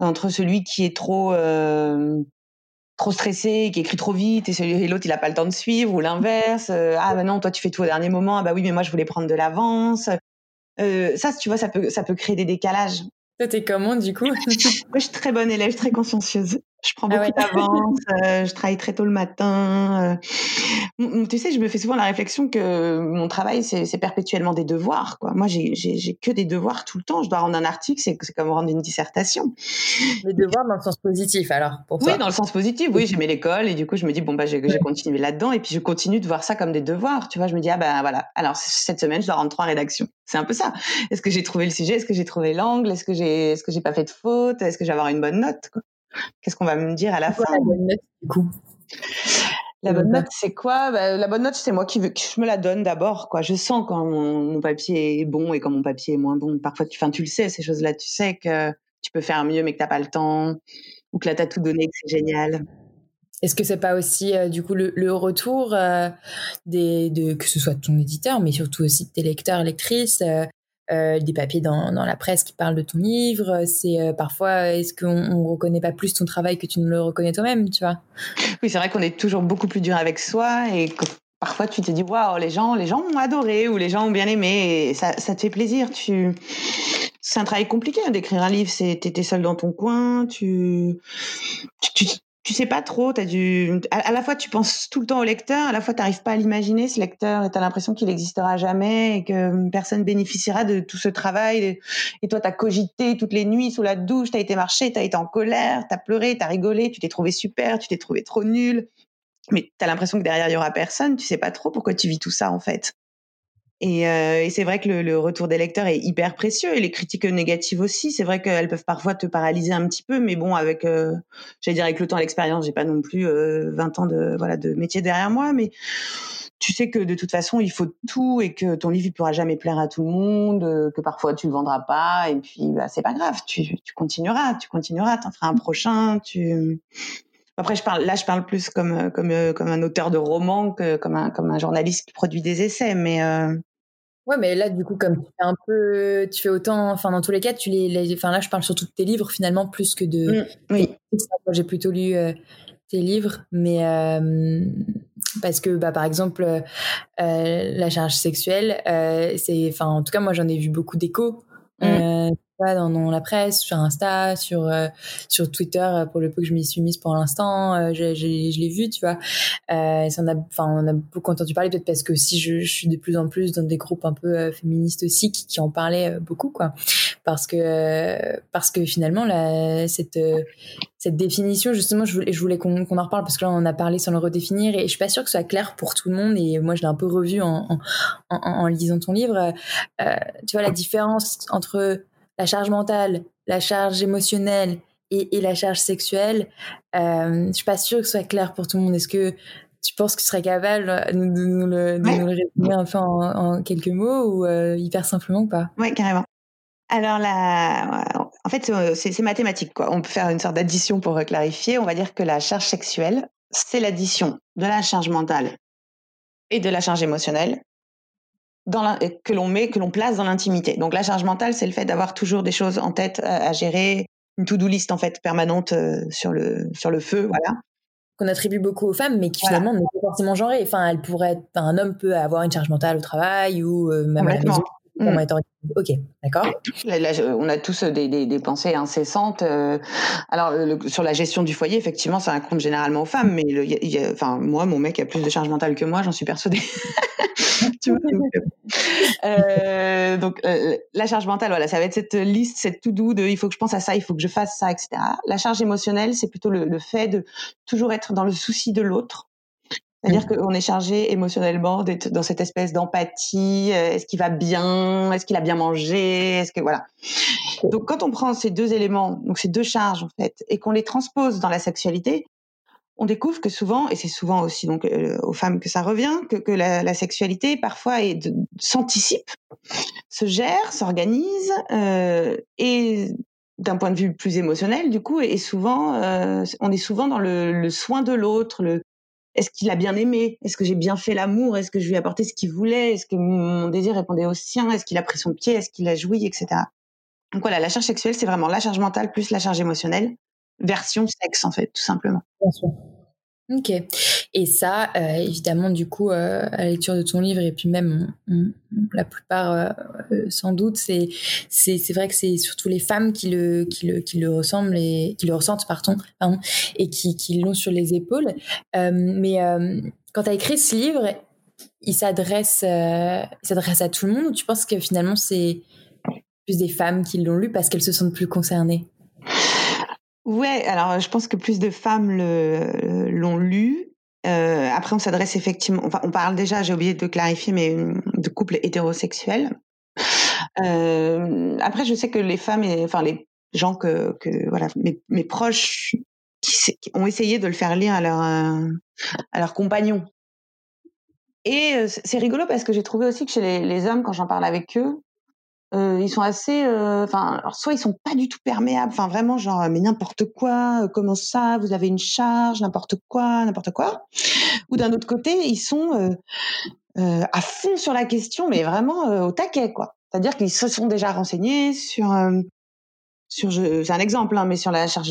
entre celui qui est trop euh, trop stressé, qui écrit trop vite, et celui et l'autre il a pas le temps de suivre, ou l'inverse. Ah ben non, toi tu fais tout au dernier moment. Ah bah oui, mais moi je voulais prendre de l'avance. Ça, tu vois, ça peut ça peut créer des décalages. Toi, t'es comment du coup? Moi, je suis très bonne élève, très consciencieuse. Je prends ah beaucoup d'avance, euh, je travaille très tôt le matin. Euh. Tu sais, je me fais souvent la réflexion que mon travail, c'est perpétuellement des devoirs. Quoi. Moi, j'ai que des devoirs tout le temps. Je dois rendre un article, c'est comme rendre une dissertation. Les devoirs dans le sens positif, alors, pour Oui, dans le sens positif. Oui, j'aimais l'école et du coup, je me dis, bon, bah, j'ai continué là-dedans et puis je continue de voir ça comme des devoirs. Tu vois, je me dis, ah ben voilà, alors cette semaine, je dois rendre trois rédactions. C'est un peu ça. Est-ce que j'ai trouvé le sujet? Est-ce que j'ai trouvé l'angle? Est-ce que j'ai est-ce que j'ai pas fait de faute? Est-ce que j'ai avoir une bonne note quoi? Qu'est-ce qu'on va me dire à la fin La bonne note, du coup. La bonne note, c'est quoi? Bah, La bonne note, c'est moi qui veux que je me la donne d'abord. Quoi. Je sens quand mon, papier est bon et quand mon papier est moins bon. Parfois, tu, tu le sais, ces choses-là. Tu sais que tu peux faire mieux, mais que tu n'as pas le temps. Ou que là, tu as tout donné, que c'est génial. Est-ce que c'est pas aussi euh, du coup le, retour euh, des, de que ce soit ton éditeur, mais surtout aussi de tes lecteurs, lectrices, euh, euh, des papiers dans, dans, la presse qui parlent de ton livre. C'est euh, parfois, est-ce qu'on ne reconnaît pas plus ton travail que tu ne le reconnais toi-même, tu vois? Oui, c'est vrai qu'on est toujours beaucoup plus dur avec soi et que parfois tu te dis waouh, les gens, les gens ont adoré ou les gens ont bien aimé et ça, ça te fait plaisir. Tu c'est un travail compliqué hein, d'écrire un livre. C'est t'étais seul dans ton coin, tu, tu, tu sais pas trop, as du, à, la fois tu penses tout le temps au lecteur, à la fois tu n'arrives pas à l'imaginer ce lecteur et tu as l'impression qu'il n'existera jamais et que personne bénéficiera de tout ce travail. Et toi, tu as cogité toutes les nuits sous la douche, tu as été marcher, tu as été en colère, tu as pleuré, tu as rigolé, tu t'es trouvé super, tu t'es trouvé trop nul. Mais tu as l'impression que derrière, il y aura personne, tu sais pas trop pourquoi tu vis tout ça en fait. Et, euh, et c'est vrai que le, retour des lecteurs est hyper précieux et les critiques négatives aussi. C'est vrai qu'elles peuvent parfois te paralyser un petit peu, mais bon, avec, euh, j'allais dire avec le temps, l'expérience, j'ai pas non plus euh, 20 ans de voilà de métier derrière moi, mais tu sais que de toute façon, il faut tout et que ton livre il pourra jamais plaire à tout le monde, euh, que parfois tu le vendras pas et puis bah, c'est pas grave, tu, continueras, tu continueras, t'en feras un prochain, après, là, je parle plus comme comme comme un auteur de roman que comme un comme un journaliste qui produit des essais, mais Ouais, mais là, du coup, comme tu fais un peu, tu fais autant, enfin, dans tous les cas, tu les, enfin, là, je parle surtout de tes livres, finalement, plus que de. Mmh, oui. J'ai plutôt lu euh, tes livres, mais euh, parce que, bah, par exemple, euh, la charge sexuelle, c'est, enfin, en tout cas, moi, j'en ai vu beaucoup d'échos. Mmh dans, la presse, sur Insta, sur euh, sur Twitter euh, pour le peu que je m'y suis mise pour l'instant, euh, je, je, l'ai vu, tu vois. On a, enfin on a beaucoup entendu parler peut-être parce que si je, suis de plus en plus dans des groupes un peu féministes aussi qui, en parlaient beaucoup, quoi. Parce que parce que finalement la, cette cette définition justement, je voulais, je voulais qu'on en reparle parce que là on en a parlé sans le redéfinir et je suis pas sûre que ce soit clair pour tout le monde et moi je l'ai un peu revu en, en lisant ton livre. tu vois la différence entre la charge mentale, la charge émotionnelle et, et la charge sexuelle, euh, je suis pas sûre que ce soit clair pour tout le monde. Est-ce que tu penses que tu serais capable de nous, le, de nous le résumer un peu en, en quelques mots ou euh, hyper simplement ou pas? Oui, carrément. Alors là, en fait, c'est mathématique. Quoi. On peut faire une sorte d'addition pour clarifier. On va dire que la charge sexuelle, c'est l'addition de la charge mentale et de la charge émotionnelle dans que l'on met, que l'on place dans l'intimité. Donc la charge mentale, c'est le fait d'avoir toujours des choses en tête à, gérer, une to-do list en fait permanente euh, sur le sur le feu, voilà. Qu'on attribue beaucoup aux femmes, mais qui finalement n'est pas forcément genrée. Enfin, elle pourrait, être, un homme peut avoir une charge mentale au travail ou euh, même à la maison. Mmh. Ok, d'accord. on a tous des, des, des pensées incessantes. Euh, alors, sur la gestion du foyer, effectivement, ça incombe généralement aux femmes, mais y a, enfin, moi, mon mec a plus de charge mentale que moi, j'en suis persuadée. euh, donc, euh, la charge mentale, voilà, ça va être cette liste, cette tout doux de il faut que je pense à ça, il faut que je fasse ça, etc. La charge émotionnelle, c'est plutôt le, le fait de toujours être dans le souci de l'autre c'est-à-dire mmh. qu'on est chargé émotionnellement d'être dans cette espèce d'empathie. Euh, est-ce qu'il va bien Est-ce qu'il a bien mangé Est-ce que voilà. Donc quand on prend ces deux éléments, donc ces deux charges en fait, et qu'on les transpose dans la sexualité, on découvre que souvent, et c'est souvent aussi donc euh, aux femmes que ça revient, que, que la, la, sexualité parfois s'anticipe, se gère, s'organise euh, et d'un point de vue plus émotionnel, du coup, et souvent, euh, on est souvent dans le, le soin de l'autre, le est-ce qu'il a bien aimé? Est-ce que j'ai bien fait l'amour? Est-ce que je lui ai apporté ce qu'il voulait? Est-ce que mon désir répondait au sien? Est-ce qu'il a pris son pied? Est-ce qu'il a joui, etc. Donc voilà, la charge sexuelle, c'est vraiment la charge mentale plus la charge émotionnelle, version sexe en fait, tout simplement. Ok. Et ça, euh, évidemment, du coup, euh, à la lecture de ton livre, et puis même la plupart, euh, sans doute, c'est, c'est, c'est vrai que c'est surtout les femmes qui le, qui le, qui le ressemblent et qui le ressentent, pardon, et qui, qui l'ont sur les épaules. mais quand tu as écrit ce livre, il s'adresse, il s'adresse à tout le monde ou tu penses que finalement c'est plus des femmes qui l'ont lu parce qu'elles se sentent plus concernées? Ouais, alors je pense que plus de femmes l'ont lu. Euh, après, on s'adresse effectivement. Enfin, on parle déjà, j'ai oublié de clarifier, mais de couples hétérosexuels. Euh, après, je sais que les femmes, et, enfin les gens que, que voilà, mes, proches ont essayé de le faire lire à leur à leurs compagnons. Et euh, c'est rigolo parce que j'ai trouvé aussi que chez les hommes, quand j'en parle avec eux, euh, ils sont assez, euh, enfin, soit ils sont pas du tout perméables, enfin vraiment genre mais n'importe quoi, euh, comment ça, vous avez une charge, n'importe quoi, n'importe quoi. Ou d'un autre côté, ils sont à fond sur la question, mais vraiment au taquet quoi. C'est-à-dire qu'ils se sont déjà renseignés sur c'est un exemple hein, mais sur la charge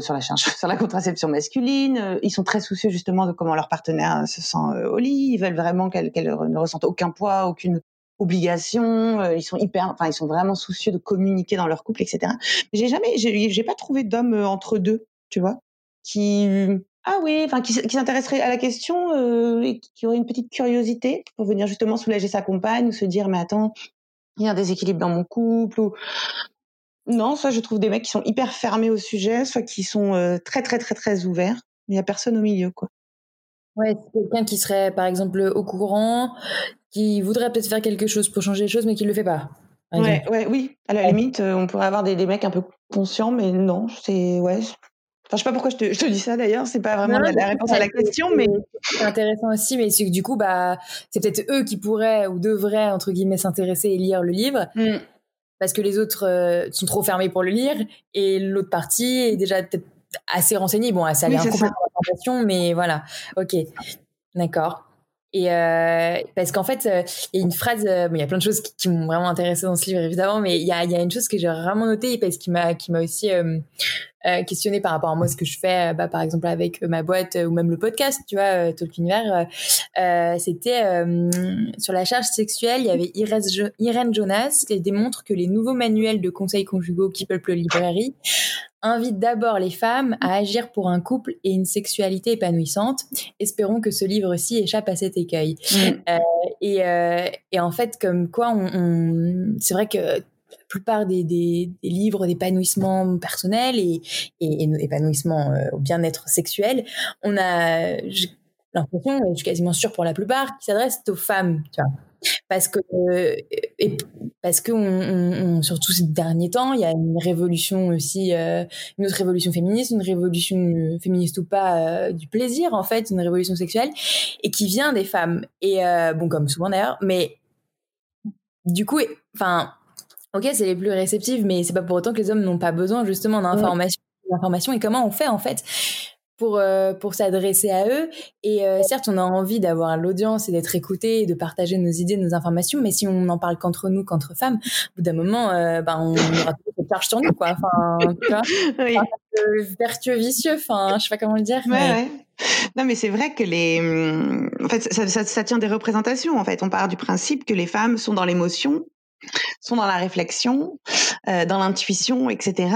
sur la charge sur la contraception masculine ils sont très soucieux justement de comment leur partenaire se sent au lit ils veulent vraiment qu'elle ne ressente aucun poids aucune obligations, euh, ils sont hyper, enfin ils sont vraiment soucieux de communiquer dans leur couple, etc. J'ai jamais, j'ai pas trouvé d'homme euh, entre deux, tu vois, qui ah oui, enfin qui, qui s'intéresserait à la question euh, et qui aurait une petite curiosité pour venir justement soulager sa compagne ou se dire mais attends, il y a un déséquilibre dans mon couple ou non, soit je trouve des mecs qui sont hyper fermés au sujet, soit qui sont très très très très ouverts. Mais il y a personne au milieu, quoi. Ouais, quelqu'un qui serait par exemple au courant, qui voudrait peut-être faire quelque chose pour changer les choses, mais qui ne le fait pas. Ouais, ouais, oui. À la limite, euh, on pourrait avoir des, des, mecs un peu conscients, mais non, c'est ouais. Enfin, je sais pas pourquoi je te, je te dis ça d'ailleurs, c'est pas vraiment la, réponse à la question, mais c'est intéressant aussi. Mais c'est que du coup, bah, c'est peut-être eux qui pourraient ou devraient entre guillemets s'intéresser et lire le livre. Mm. Parce que les autres euh, sont trop fermés pour le lire et l'autre partie est déjà peut-être assez renseignée. Bon, ça a l'air oui, mais voilà. Ok, d'accord. Et euh, parce qu'en fait, euh, il y a une phrase, euh, il y a plein de choses qui, m'ont vraiment intéressé dans ce livre évidemment, mais il y a, y a une chose que j'ai vraiment notée parce qu'il m'a qui m'a aussi euh, euh, questionné par rapport à moi ce que je fais, bah, par exemple avec ma boîte ou même le podcast, tu vois, Talk Univers. C'était sur la charge sexuelle, il y avait Irène Jonas qui démontre que les nouveaux manuels de conseils conjugaux qui peuplent le librairie invite d'abord les femmes à agir pour un couple et une sexualité épanouissante. Espérons que ce livre-ci échappe à cet écueil. Mm. Euh, et, euh, et, en fait, comme quoi, on, on c'est vrai que la plupart des, des, des livres d'épanouissement personnel et, et, et épanouissement euh, au bien-être sexuel, on a l'impression, je suis quasiment sûre pour la plupart, qui s'adressent aux femmes. Tu vois parce que et parce que on, on, surtout ces derniers temps, il y a une révolution aussi, euh, une autre révolution féministe, une révolution féministe ou pas euh, du plaisir en fait, une révolution sexuelle et qui vient des femmes. Et euh, bon comme souvent d'ailleurs, mais du coup, enfin, ok c'est les plus réceptives, mais c'est pas pour autant que les hommes n'ont pas besoin justement d'informations, d'informations et comment on fait en fait pour, euh, pour s'adresser à eux. Et euh, certes, on a envie d'avoir l'audience et d'être écouté et de partager nos idées, nos informations, mais si on n'en parle qu'entre nous, qu'entre femmes, au bout d'un moment, euh, ben, on aura tout cette charge sur nous, quoi. Enfin, tu vois, oui. vertueux vicieux, enfin, je sais pas comment le dire. Ouais, mais... ouais. Non, mais c'est vrai que les, hum, en fait, ça, ça, ça, tient des représentations. En fait, on part du principe que les femmes sont dans l'émotion sont dans la réflexion, euh, dans l'intuition, etc.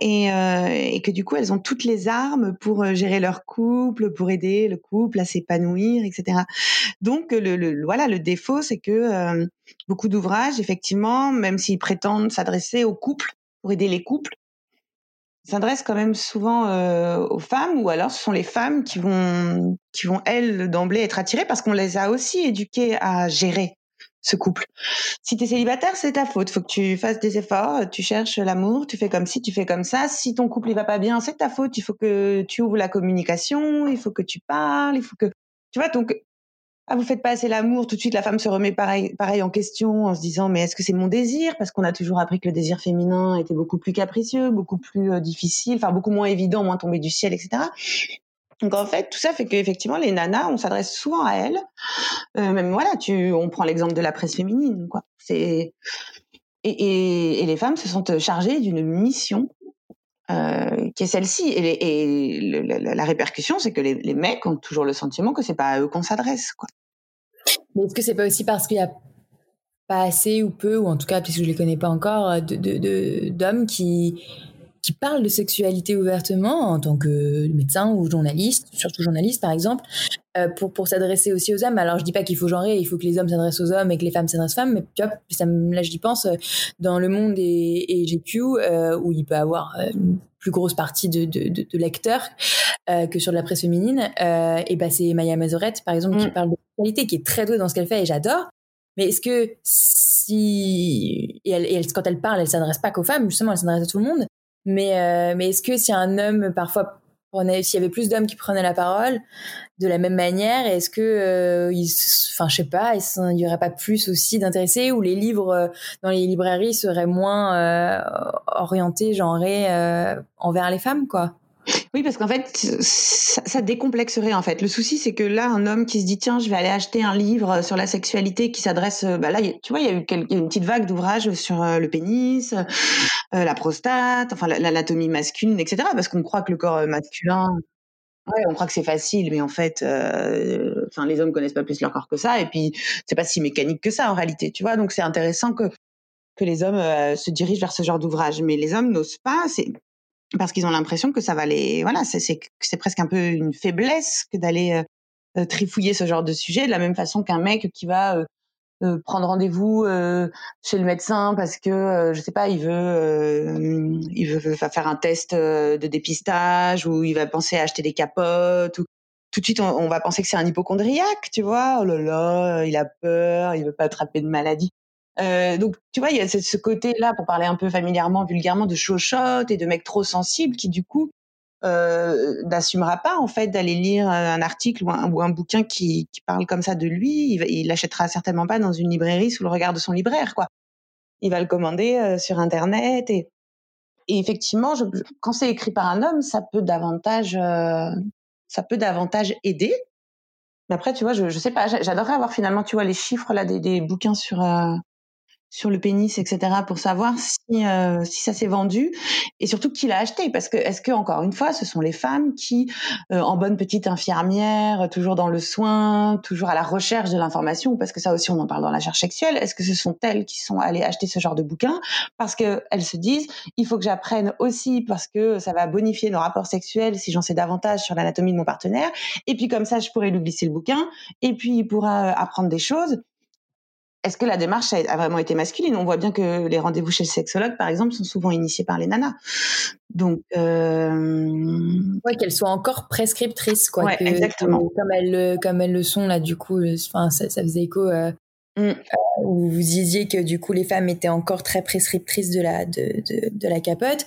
Et, euh, et, que du coup, elles ont toutes les armes pour euh, gérer leur couple, pour aider le couple à s'épanouir, etc. Donc, le, voilà, le défaut, c'est que beaucoup d'ouvrages, effectivement, même s'ils prétendent s'adresser aux couples, pour aider les couples, s'adressent quand même souvent aux femmes, ou alors ce sont les femmes qui vont, qui vont elles d'emblée être attirées parce qu'on les a aussi éduquées à gérer ce couple. Si tu es célibataire, c'est ta faute. Faut que tu fasses des efforts, tu cherches l'amour, tu fais comme ci, tu fais comme ça. Si ton couple il va pas bien, c'est ta faute. Il faut que tu ouvres la communication, il faut que tu parles, il faut que tu vois donc ah vous faites pas assez l'amour, tout de suite la femme se remet pareil, pareil en question en se disant mais est-ce que c'est mon désir? Parce qu'on a toujours appris que le désir féminin était beaucoup plus capricieux, beaucoup plus euh, difficile, enfin beaucoup moins évident, moins tombé du ciel, etc. Donc en fait, tout ça fait qu'effectivement, les nanas, on s'adresse souvent à elles. Euh, même voilà, tu, on prend l'exemple de la presse féminine, quoi. Et, et, les femmes se sentent chargées d'une mission euh, qui est celle-ci. Et, et la, répercussion, c'est que les, mecs ont toujours le sentiment que c'est pas à eux qu'on s'adresse. Mais est-ce que c'est pas aussi parce qu'il y a pas assez ou peu, ou en tout cas, puisque je les connais pas encore, de, de, d'hommes qui qui parlent de sexualité ouvertement en tant que médecin ou journaliste, surtout journaliste par exemple, euh, pour, pour s'adresser aussi aux hommes. Alors je dis pas qu'il faut genrer, il faut que les hommes s'adressent aux hommes et que les femmes s'adressent aux femmes, mais tu vois, ça, là j'y pense, euh, dans Le Monde et, et GQ, euh, où il peut avoir une plus grosse partie de, de, de, de lecteurs euh, que sur de la presse féminine, et ben c'est Maya Mazorette par exemple mm. qui parle de sexualité, qui est très douée dans ce qu'elle fait et j'adore. Mais est-ce que si et, elle, et elle, quand elle parle, elle s'adresse pas qu'aux femmes, justement, elle s'adresse à tout le monde. Mais, euh, mais est-ce que si un homme parfois s'il y avait plus d'hommes qui prenaient la parole de la même manière, est-ce que, euh, enfin, je sais pas, il n'y aurait pas plus aussi d'intéressés ou les livres euh, dans les librairies seraient moins orientés, genrés envers les femmes, quoi? Oui, parce qu'en fait, ça, décomplexerait en fait. Le souci, c'est que là, un homme qui se dit tiens, je vais aller acheter un livre sur la sexualité qui s'adresse, bah là, tu vois, il y a eu une petite vague d'ouvrages sur le pénis, euh, la prostate, enfin l'anatomie masculine, etc. Parce qu'on croit que le corps masculin, ouais, on croit que c'est facile, mais en fait, euh, les hommes connaissent pas plus leur corps que ça, et puis c'est pas si mécanique que ça en réalité, tu vois. Donc c'est intéressant que que les hommes euh, se dirigent vers ce genre d'ouvrage, mais les hommes n'osent pas. Parce qu'ils ont l'impression que ça va les voilà c'est c'est presque un peu une faiblesse que d'aller euh, trifouiller ce genre de sujet de la même façon qu'un mec qui va euh, prendre rendez-vous euh, chez le médecin parce que euh, je sais pas il veut il veut, faire un test de dépistage ou il va penser à acheter des capotes ou tout de suite on, on va penser que c'est un hypochondriaque tu vois oh là là il a peur il veut pas attraper de maladie. euh, donc, tu vois, il y a ce côté-là, pour parler un peu familièrement, vulgairement, de chochotte et de mecs trop sensibles qui, du coup, euh, n'assumera pas en fait d'aller lire un article ou un, ou un bouquin qui, qui, parle comme ça de lui. Il, il l'achètera certainement pas dans une librairie sous le regard de son libraire, quoi. Il va le commander euh, sur internet et, et effectivement, je, quand c'est écrit par un homme, ça peut davantage, euh, ça peut davantage aider. Mais après, tu vois, je, je sais pas, j'adorerais avoir finalement, tu vois, les chiffres là des, des bouquins sur euh, sur le pénis, etc., pour savoir si, euh, si ça s'est vendu et surtout qui l'a acheté. Parce que, est-ce que, encore une fois, ce sont les femmes qui, euh, en bonne petite infirmière, toujours dans le soin, toujours à la recherche de l'information, parce que ça aussi, on en parle dans la recherche sexuelle, est-ce que ce sont elles qui sont allées acheter ce genre de bouquin? Parce qu'elles se disent, il faut que j'apprenne aussi parce que ça va bonifier nos rapports sexuels si j'en sais davantage sur l'anatomie de mon partenaire. Et puis, comme ça, je pourrais lui glisser le bouquin et puis il pourra apprendre des choses est-ce que la démarche a, vraiment été masculine? On voit bien que les rendez-vous chez le sexologue, par exemple, sont souvent initiés par les nanas. Donc, euh... ouais, qu'elles soient encore prescriptrices, quoi. Ouais, que, exactement. Que, comme elles, comme elles le sont là, du coup, enfin, ça, ça faisait écho euh, Mm. Euh, où vous disiez que du coup les femmes étaient encore très prescriptrices de la de, de, de la capote,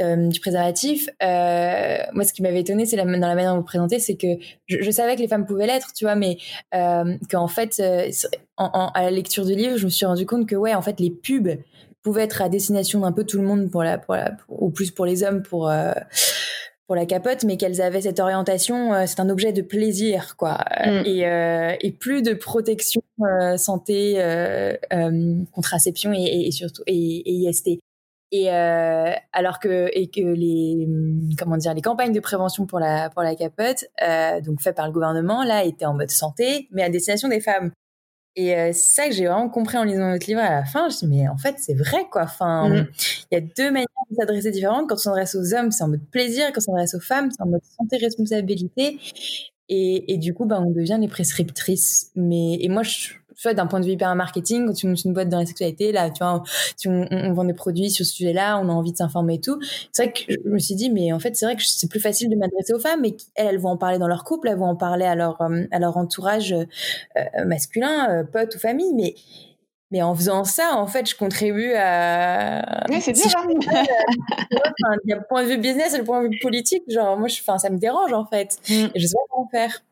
euh, du préservatif. Euh, moi, ce qui m'avait étonné, c'est dans la manière dont vous présentez, c'est que je, savais que les femmes pouvaient l'être, tu vois, mais qu'en fait, à la lecture du livre, je me suis rendu compte que ouais, en fait, les pubs pouvaient être à destination d'un peu tout le monde pour la, pour la, ou plus pour les hommes pour pour la capote, mais qu'elles avaient cette orientation, euh, c'est un objet de plaisir, quoi, mm. et, euh, et, plus de protection euh, santé, euh, euh, contraception et, et, surtout et, IST. Et alors que et que les comment dire les campagnes de prévention pour la pour la capote, donc faites par le gouvernement, là étaient en mode santé, mais à destination des femmes. Et euh, c'est ça que j'ai vraiment compris en lisant votre livre à la fin. Je me suis dit, mais en fait, c'est vrai, quoi. Enfin, mm. il y a deux manières de s'adresser différentes. Quand on s'adresse aux hommes, c'est en mode plaisir. Quand on s'adresse aux femmes, c'est en mode santé, responsabilité. Et, et du coup, ben, on devient les prescriptrices. Mais, et moi, je, tu vois, d'un point de vue hyper marketing, quand tu montes une boîte dans la sexualité, là, tu vois, tu, on, on, vend des produits sur ce sujet-là, on a envie de s'informer et tout. C'est vrai que je me suis dit, mais en fait, c'est vrai que c'est plus facile de m'adresser aux femmes, mais elles, elles vont en parler dans leur couple, elles vont en parler à leur, euh, à leur entourage euh, masculin, euh, pote ou famille, mais mais en faisant ça, en fait, je contribue à. Oui, c'est bien. Si il y a le point de vue business et le point de vue politique. Genre, moi, je, ça me dérange, en fait. Mm. Et je sais pas comment faire.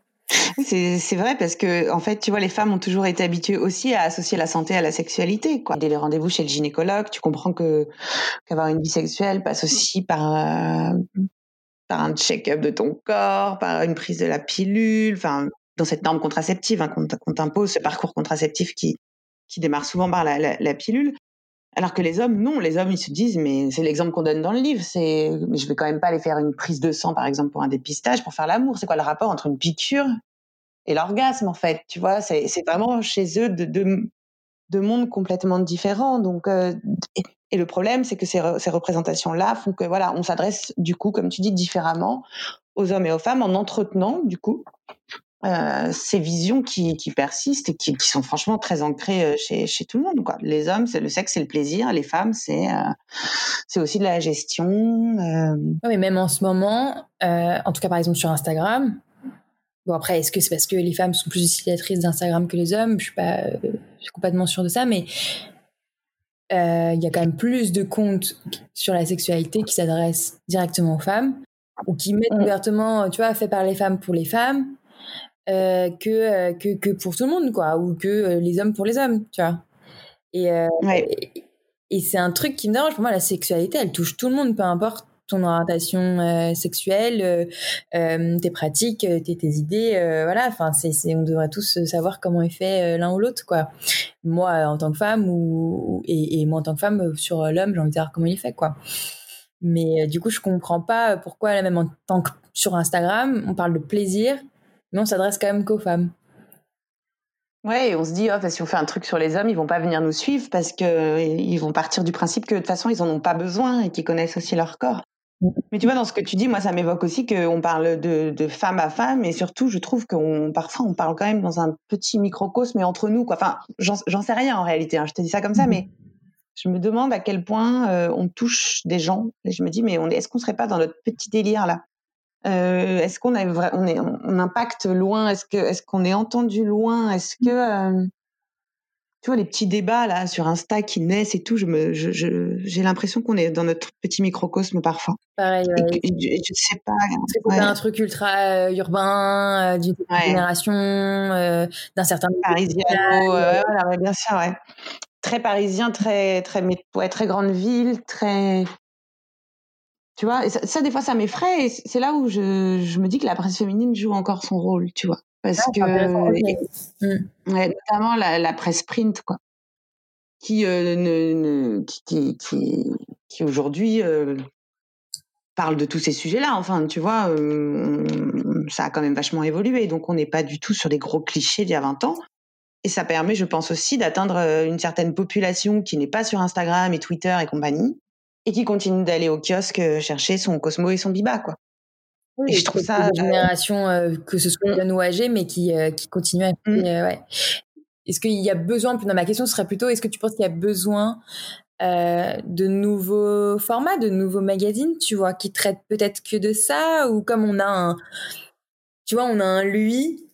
C'est vrai parce que en fait, tu vois, les femmes ont toujours été habituées aussi à associer la santé à la sexualité. Quoi. Dès les rendez-vous chez le gynécologue, tu comprends que qu'avoir une vie sexuelle passe aussi par euh, par un check-up de ton corps, par une prise de la pilule, enfin dans cette norme contraceptive hein, qu'on t'impose, ce parcours contraceptif qui qui démarre souvent par la, pilule. Alors que les hommes, non, les hommes, ils se disent, mais c'est l'exemple qu'on donne dans le livre, c'est, mais je vais quand même pas aller faire une prise de sang, par exemple, pour un dépistage, pour faire l'amour. C'est quoi le rapport entre une piqûre et l'orgasme, en fait? Tu vois, c'est, vraiment chez eux de, de, de mondes complètement différents. Donc, euh, et, le problème, c'est que ces, ces représentations-là font que, voilà, on s'adresse, du coup, comme tu dis, différemment aux hommes et aux femmes en entretenant, du coup, euh, ces visions qui, qui persistent et qui, qui, sont franchement très ancrées euh, chez, chez tout le monde. Quoi. Les hommes, c'est le sexe, c'est le plaisir. Les femmes, c'est euh, c'est aussi de la gestion. Euh... Oui, mais même en ce moment, en tout cas par exemple sur Instagram. Bon après, est-ce que c'est parce que les femmes sont plus utilisatrices d'Instagram que les hommes? Je suis pas, je suis complètement sûre de ça, mais il y a quand même plus de comptes sur la sexualité qui s'adressent directement aux femmes ou qui mettent mmh. ouvertement, tu vois, fait par les femmes pour les femmes euh, que, euh, que, que pour tout le monde, quoi, ou que euh, les hommes pour les hommes, tu vois. Et, et, et c'est un truc qui me dérange. Pour moi, la sexualité, elle touche tout le monde, peu importe ton orientation sexuelle, tes pratiques, tes, tes idées, voilà. Enfin, c'est, on devrait tous savoir comment est fait l'un ou l'autre, quoi. Moi, en tant que femme, ou, et, et moi en tant que femme, sur l'homme, j'ai envie de savoir comment il fait, quoi. Mais du coup, je comprends pas pourquoi, même en tant que sur Instagram, on parle de plaisir, mais on s'adresse quand même qu'aux femmes. Ouais, et on se dit, oh, si on fait un truc sur les hommes, ils vont pas venir nous suivre parce que ils vont partir du principe que de toute façon, ils en ont pas besoin et qu'ils connaissent aussi leur corps. Mais tu vois, dans ce que tu dis, moi, ça m'évoque aussi qu'on parle de, de, femme à femme, et surtout, je trouve qu'on parfois, on parle quand même dans un petit microcosme, mais entre nous, quoi. Enfin, j'en sais rien en réalité. Hein, je te dis ça comme ça, mm. mais je me demande à quel point euh, on touche des gens. Et je me dis, mais est-ce qu'on serait pas dans notre petit délire là? Euh, est-ce qu'on a on, est, on impacte loin? Est-ce que est-ce qu'on est entendu loin? Est-ce que euh, tu vois les petits débats là sur Insta qui naissent et tout Je me, je, j'ai l'impression qu'on est dans notre petit microcosme parfois. Pareil. Ouais. je, je, sais pas. C'est un truc ultra euh, urbain, d'une génération, d'un certain. Parisien. Ouais, bien sûr, ouais. Très parisien, très très ouais, très grande ville, très tu vois, ça, des fois, ça m'effraie. Et c'est là où je, je, me dis que la presse féminine joue encore son rôle, tu vois. Parce ah, que, mmh. notamment la, la, presse print, quoi, qui, euh, ne, ne, qui, qui, qui aujourd'hui euh, parle de tous ces sujets-là. Enfin, tu vois, euh, ça a quand même vachement évolué. Donc, on n'est pas du tout sur des gros clichés d'il y a 20 ans. Et ça permet, je pense aussi, d'atteindre une certaine population qui n'est pas sur Instagram et Twitter et compagnie, et qui continue d'aller au kiosque euh, chercher son Cosmo et son Biba, quoi. et je trouve ça. Une euh, génération, euh, que ce soit jeune ou âgée, mais qui, qui continue à. Mmh. ouais. Est-ce qu'il y a besoin, non, ma question serait plutôt, est-ce que tu penses qu'il y a besoin de nouveaux formats, de nouveaux magazines, tu vois, qui traitent peut-être que de ça, ou comme on a un, tu vois, on a un lui,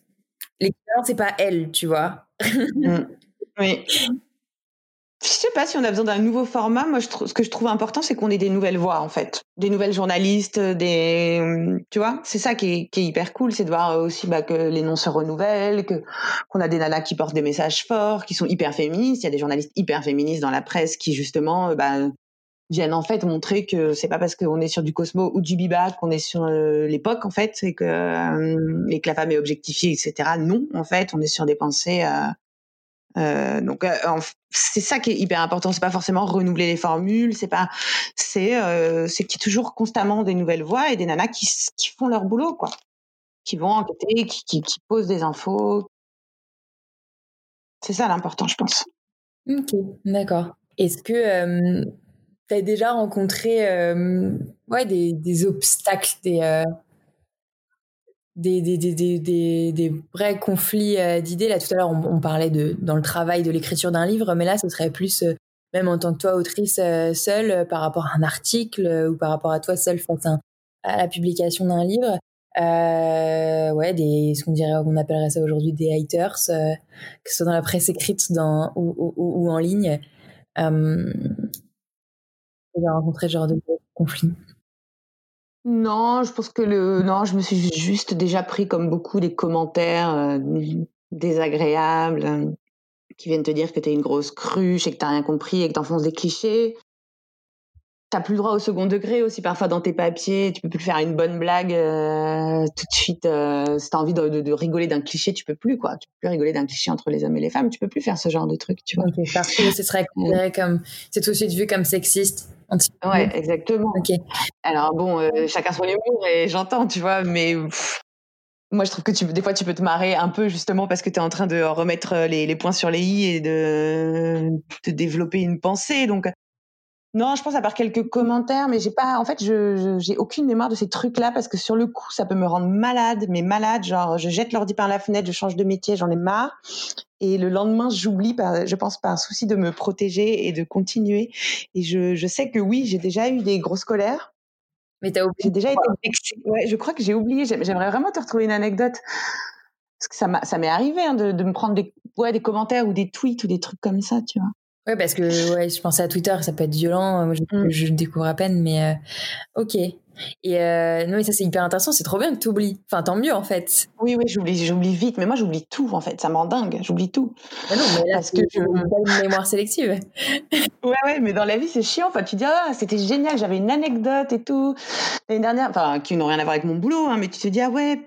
l'équivalent c'est pas elle, tu vois. Mmh. Oui. Je sais pas si on a besoin d'un nouveau format. Moi, je ce que je trouve important, c'est qu'on ait des nouvelles voix, en fait, des nouvelles journalistes, des, tu vois, c'est ça qui est, qui est, hyper cool, c'est de voir aussi bah, que les noms se renouvellent, que qu'on a des nanas qui portent des messages forts, qui sont hyper féministes. Il y a des journalistes hyper féministes dans la presse qui justement, bah, viennent en fait montrer que c'est pas parce qu'on est sur du Cosmo ou du Biba qu'on est sur euh, l'époque en fait, et que euh, et que la femme est objectifiée, etc. Non, en fait, on est sur des pensées. Euh, euh, donc euh, c'est ça qui est hyper important. C'est pas forcément renouveler les formules, c'est pas, c'est euh, c'est qu'il y a toujours constamment des nouvelles voix et des nanas qui, qui font leur boulot quoi, qui vont enquêter, qui, qui, posent des infos. C'est ça l'important, je pense. Ok, d'accord. Est-ce que tu as déjà rencontré ouais, des, des obstacles, des des, des, des, des, vrais conflits euh, d'idées. Là, tout à l'heure, on, parlait de, dans le travail de l'écriture d'un livre, mais là, ce serait plus, euh, même en tant que toi, autrice euh, seule, par rapport à un article ou par rapport à toi seule face à, la publication d'un livre. ouais, des, ce qu'on dirait, on appellerait ça aujourd'hui des haters, que ce soit dans la presse écrite dans, ou, ou, en ligne. Euh, j'ai rencontré ce genre de conflits. Non, je pense que le non, je me suis juste déjà pris comme beaucoup des commentaires euh, désagréables euh, qui viennent te dire que t'es une grosse cruche et que t'as rien compris et que t'enfonces des clichés. T'as plus le droit au second degré aussi parfois dans tes papiers. Tu peux plus faire une bonne blague euh, tout de suite. Euh, si t'as envie de, de, de rigoler d'un cliché, tu peux plus quoi. Tu peux plus rigoler d'un cliché entre les hommes et les femmes. Tu peux plus faire ce genre de truc, tu vois. Ok, parce que ce serait considéré comme c'est tout de suite vu comme sexiste. Ouais, exactement. Ok. Alors bon, euh, chacun son humour et j'entends, tu vois, mais pff, moi je trouve que tu, des fois tu peux te marrer un peu justement parce que tu es en train de remettre les, les points sur les i et de, de développer une pensée. Donc non, je pense à part quelques commentaires, mais j'ai pas, en fait, je, j'ai aucune mémoire de ces trucs-là parce que sur le coup, ça peut me rendre malade, mais malade, genre, je jette l'ordi par la fenêtre, je change de métier, j'en ai marre. Et le lendemain, j'oublie, je pense, par souci de me protéger et de continuer. Et je, je sais que oui, j'ai déjà eu des grosses colères. Mais t'as J'ai oublié. déjà été vexée. Ouais, je crois que j'ai oublié. J'aim- J'aimerais vraiment te retrouver une anecdote. Parce que ça m'a- ça m'est arrivé hein, de, de me prendre des, ouais, des commentaires ou des tweets ou des trucs comme ça, tu vois. Ouais, parce que ouais, je pensais à Twitter, ça peut être violent. Moi, je, Mm. je le découvre à peine, mais euh, ok. Et euh, non, mais ça c'est hyper intéressant. C'est trop bien que tu oublies. Enfin, tant mieux en fait. Oui, oui, j'oublie, j'oublie vite. Mais moi, j'oublie tout, en fait. Ça me rend dingue. J'oublie tout. Non, mais là, Parce que je- une mémoire sélective. Ouais, ouais, mais dans la vie, c'est chiant. Enfin, tu dis, ah, c'était génial, j'avais une anecdote et tout. L'année dernière, enfin, qui n'ont rien à voir avec mon boulot, hein, mais tu te dis, ah ouais.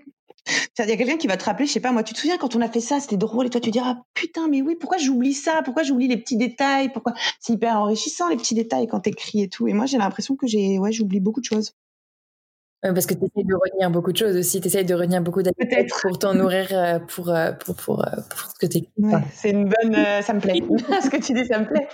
Il y a quelqu'un qui va te rappeler, je sais pas, moi, tu te souviens quand on a fait ça, c'était drôle, et toi, tu dis, ah putain, mais oui, pourquoi j'oublie ça? Pourquoi j'oublie les petits détails? Pourquoi? C'est hyper enrichissant, les petits détails, quand t'écris et tout. Et moi, j'ai l'impression que j'ai, ouais, j'oublie beaucoup de choses. Parce que tu essayes de retenir beaucoup de choses aussi. Tu essayes de retenir beaucoup d'anecdotes pour t'en nourrir euh, pour, euh, pour, pour, euh, pour ce que tu Ouais, c'est une bonne. ça me plaît. ce que tu dis, ça me plaît.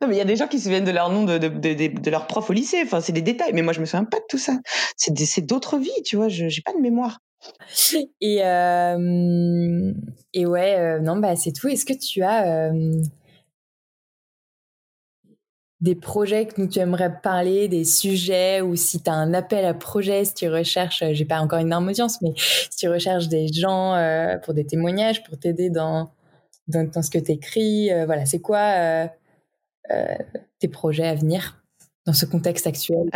Non, mais il y a des gens qui se souviennent de leur nom de, de, de, de, leur prof au lycée. Enfin, c'est des détails. Mais moi, je me souviens pas de tout ça. C'est d'autres vies, tu vois. Je j'ai pas de mémoire. Et, euh, et ouais, euh, non, bah, c'est tout. Est-ce que tu as euh, des projets dont tu aimerais parler, des sujets, ou si tu as un appel à projet, si tu recherches, j'ai pas encore une énorme audience, mais si tu recherches des gens pour des témoignages, pour t'aider dans, dans, dans ce que tu écris, voilà, c'est quoi tes projets à venir dans ce contexte actuel?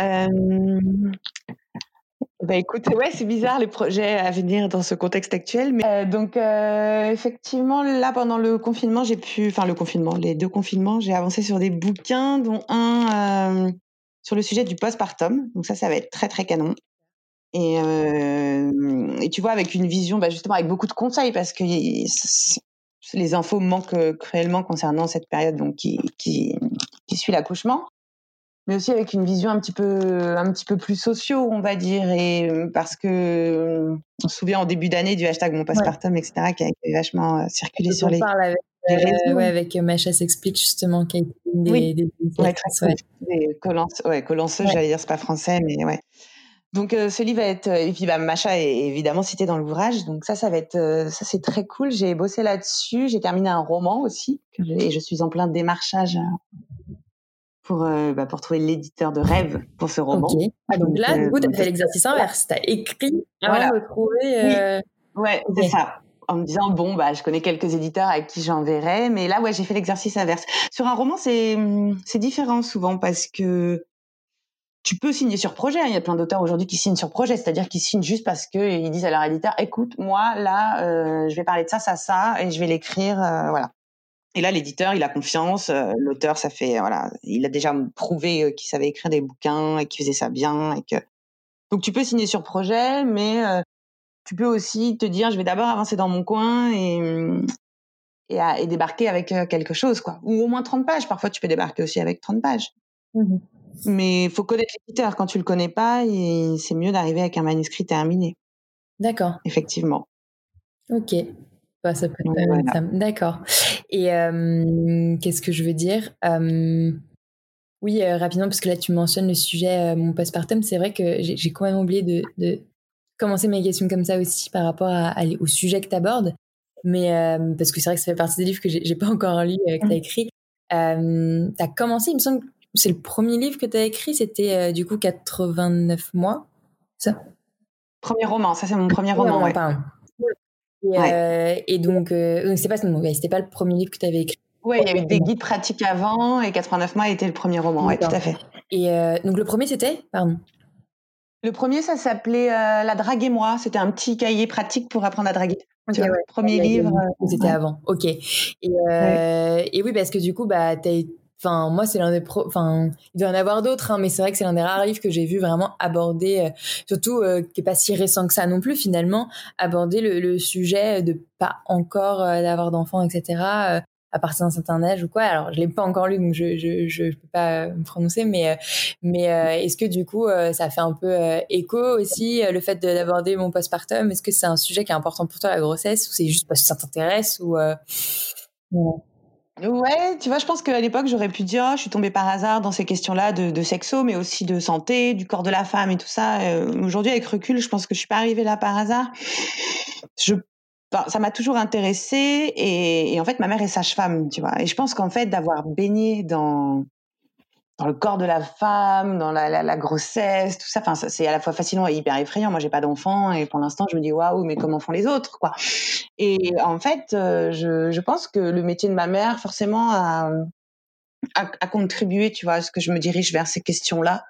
Bah écoute, ouais, c'est bizarre les projets à venir dans ce contexte actuel. Mais euh, donc euh, effectivement, là pendant le confinement, j'ai pu, enfin le confinement, les deux confinements, j'ai avancé sur des bouquins, dont un euh, sur le sujet du postpartum. Donc ça, ça va être très très canon. Et, tu vois, avec une vision, bah, justement, avec beaucoup de conseils, parce que les infos manquent cruellement concernant cette période donc qui, qui, qui suit l'accouchement mais aussi avec une vision un petit peu un petit peu plus sociaux on va dire et euh, parce que euh, on se souvient en début d'année du hashtag mon postpartum etc qui a vachement euh, circulé sur On les, parle avec, les réseaux. ouais, avec Macha s'explique justement qui a été une des, Oui. des Ouais, très ouais. cool. Des ouais, Ouais. j'allais dire, c'est pas français, mais ouais. Donc euh, ce livre va être et puis bah Macha est évidemment cité dans l'ouvrage, donc ça ça va être euh, ça c'est très cool. J'ai bossé là-dessus, j'ai terminé un roman aussi et je suis en plein démarchage pour euh, bah, pour trouver l'éditeur de rêve pour ce roman. Ok. Ah, donc là, Donc, du coup, euh, tu as fait l'exercice inverse. Tu as écrit avant Voilà. de trouver. euh, Ouais, c'est ça. En me disant bon bah je connais quelques éditeurs avec qui j'enverrai, mais là ouais j'ai fait l'exercice inverse. Sur un roman c'est hum, c'est différent souvent parce que tu peux signer sur projet. hein. Il y a plein d'auteurs aujourd'hui qui signent sur projet, c'est-à-dire qu'ils signent juste parce que ils disent à leur éditeur écoute moi là euh, je vais parler de ça ça ça et je vais l'écrire euh, voilà. Et là l'éditeur il a confiance, euh, l'auteur ça fait voilà il a déjà prouvé euh, qu'il savait écrire des bouquins et qu'il faisait ça bien et que donc tu peux signer sur projet, mais euh, tu peux aussi te dire je vais d'abord avancer dans mon coin et hum, et, à- et débarquer avec quelque chose quoi ou au moins 30 pages parfois tu peux débarquer aussi avec 30 pages Mhm. mais il faut connaître l'éditeur quand tu le connais pas c'est mieux d'arriver avec un manuscrit terminé D'accord. effectivement Ok. Bah, ça peut être pas voilà. ça. D'accord. Et euh, qu'est-ce que je veux dire? Euh, Oui, euh, rapidement, parce que là, tu mentionnes le sujet, euh, mon postpartum. C'est vrai que j'ai quand même oublié de, de commencer mes questions comme ça aussi par rapport à, à- au sujet que tu abordes. Mais parce que c'est vrai que ça fait partie des livres que j'ai pas encore lu, euh, que tu as écrit. Tu as commencé, il me semble, que c'est le premier livre que tu as écrit, c'était du coup 89 mois. Ça? Premier roman ça c'est mon premier roman ouais. Euh, et donc, euh, donc c'est pas ouais, c'était pas le premier livre que tu avais écrit. Ouais, il y a eu des guides pratiques avant et 89 mois était le premier roman ouais tout à fait Et euh, donc le premier c'était, pardon. Le premier, ça s'appelait La drague et moi. C'était un petit cahier pratique pour apprendre à draguer. Premier livre. C'était avant. Ok. Et, et, oui, parce que du coup, bah, as Enfin, moi, c'est l'un des pro. Enfin, il doit en avoir d'autres, hein, mais c'est vrai que c'est l'un des rares livres que j'ai vu vraiment aborder, euh, surtout euh, qui est pas si récent que ça non plus finalement, aborder le, sujet de pas encore euh, d'avoir d'enfants, etc. à partir d'un certain âge ou quoi. Alors, je l'ai pas encore lu, donc je je je, peux pas me prononcer, mais mais est-ce que du coup, ça fait un peu écho aussi le fait d'aborder mon postpartum? Est-ce que c'est un sujet qui est important pour toi la grossesse ou c'est juste parce que ça t'intéresse ou tu vois, je pense qu'à l'époque, j'aurais pu dire, oh, je suis tombée par hasard dans ces questions-là de, de, sexo, mais aussi de santé, du corps de la femme et tout ça. Euh, aujourd'hui, avec recul, je pense que je suis pas arrivée là par hasard. Je, ça m'a toujours intéressée et, et, en fait, ma mère est sage-femme, tu vois. Et je pense qu'en fait, d'avoir baigné dans dans le corps de la femme, dans la, la, grossesse, tout ça. Enfin, c'est à la fois fascinant et hyper effrayant. Moi, j'ai pas d'enfant et pour l'instant, je me dis waouh, mais comment font les autres, quoi? Et en fait, euh, je, je, pense que le métier de ma mère, forcément, a, a, contribué, tu vois, à ce que je me dirige vers ces questions-là.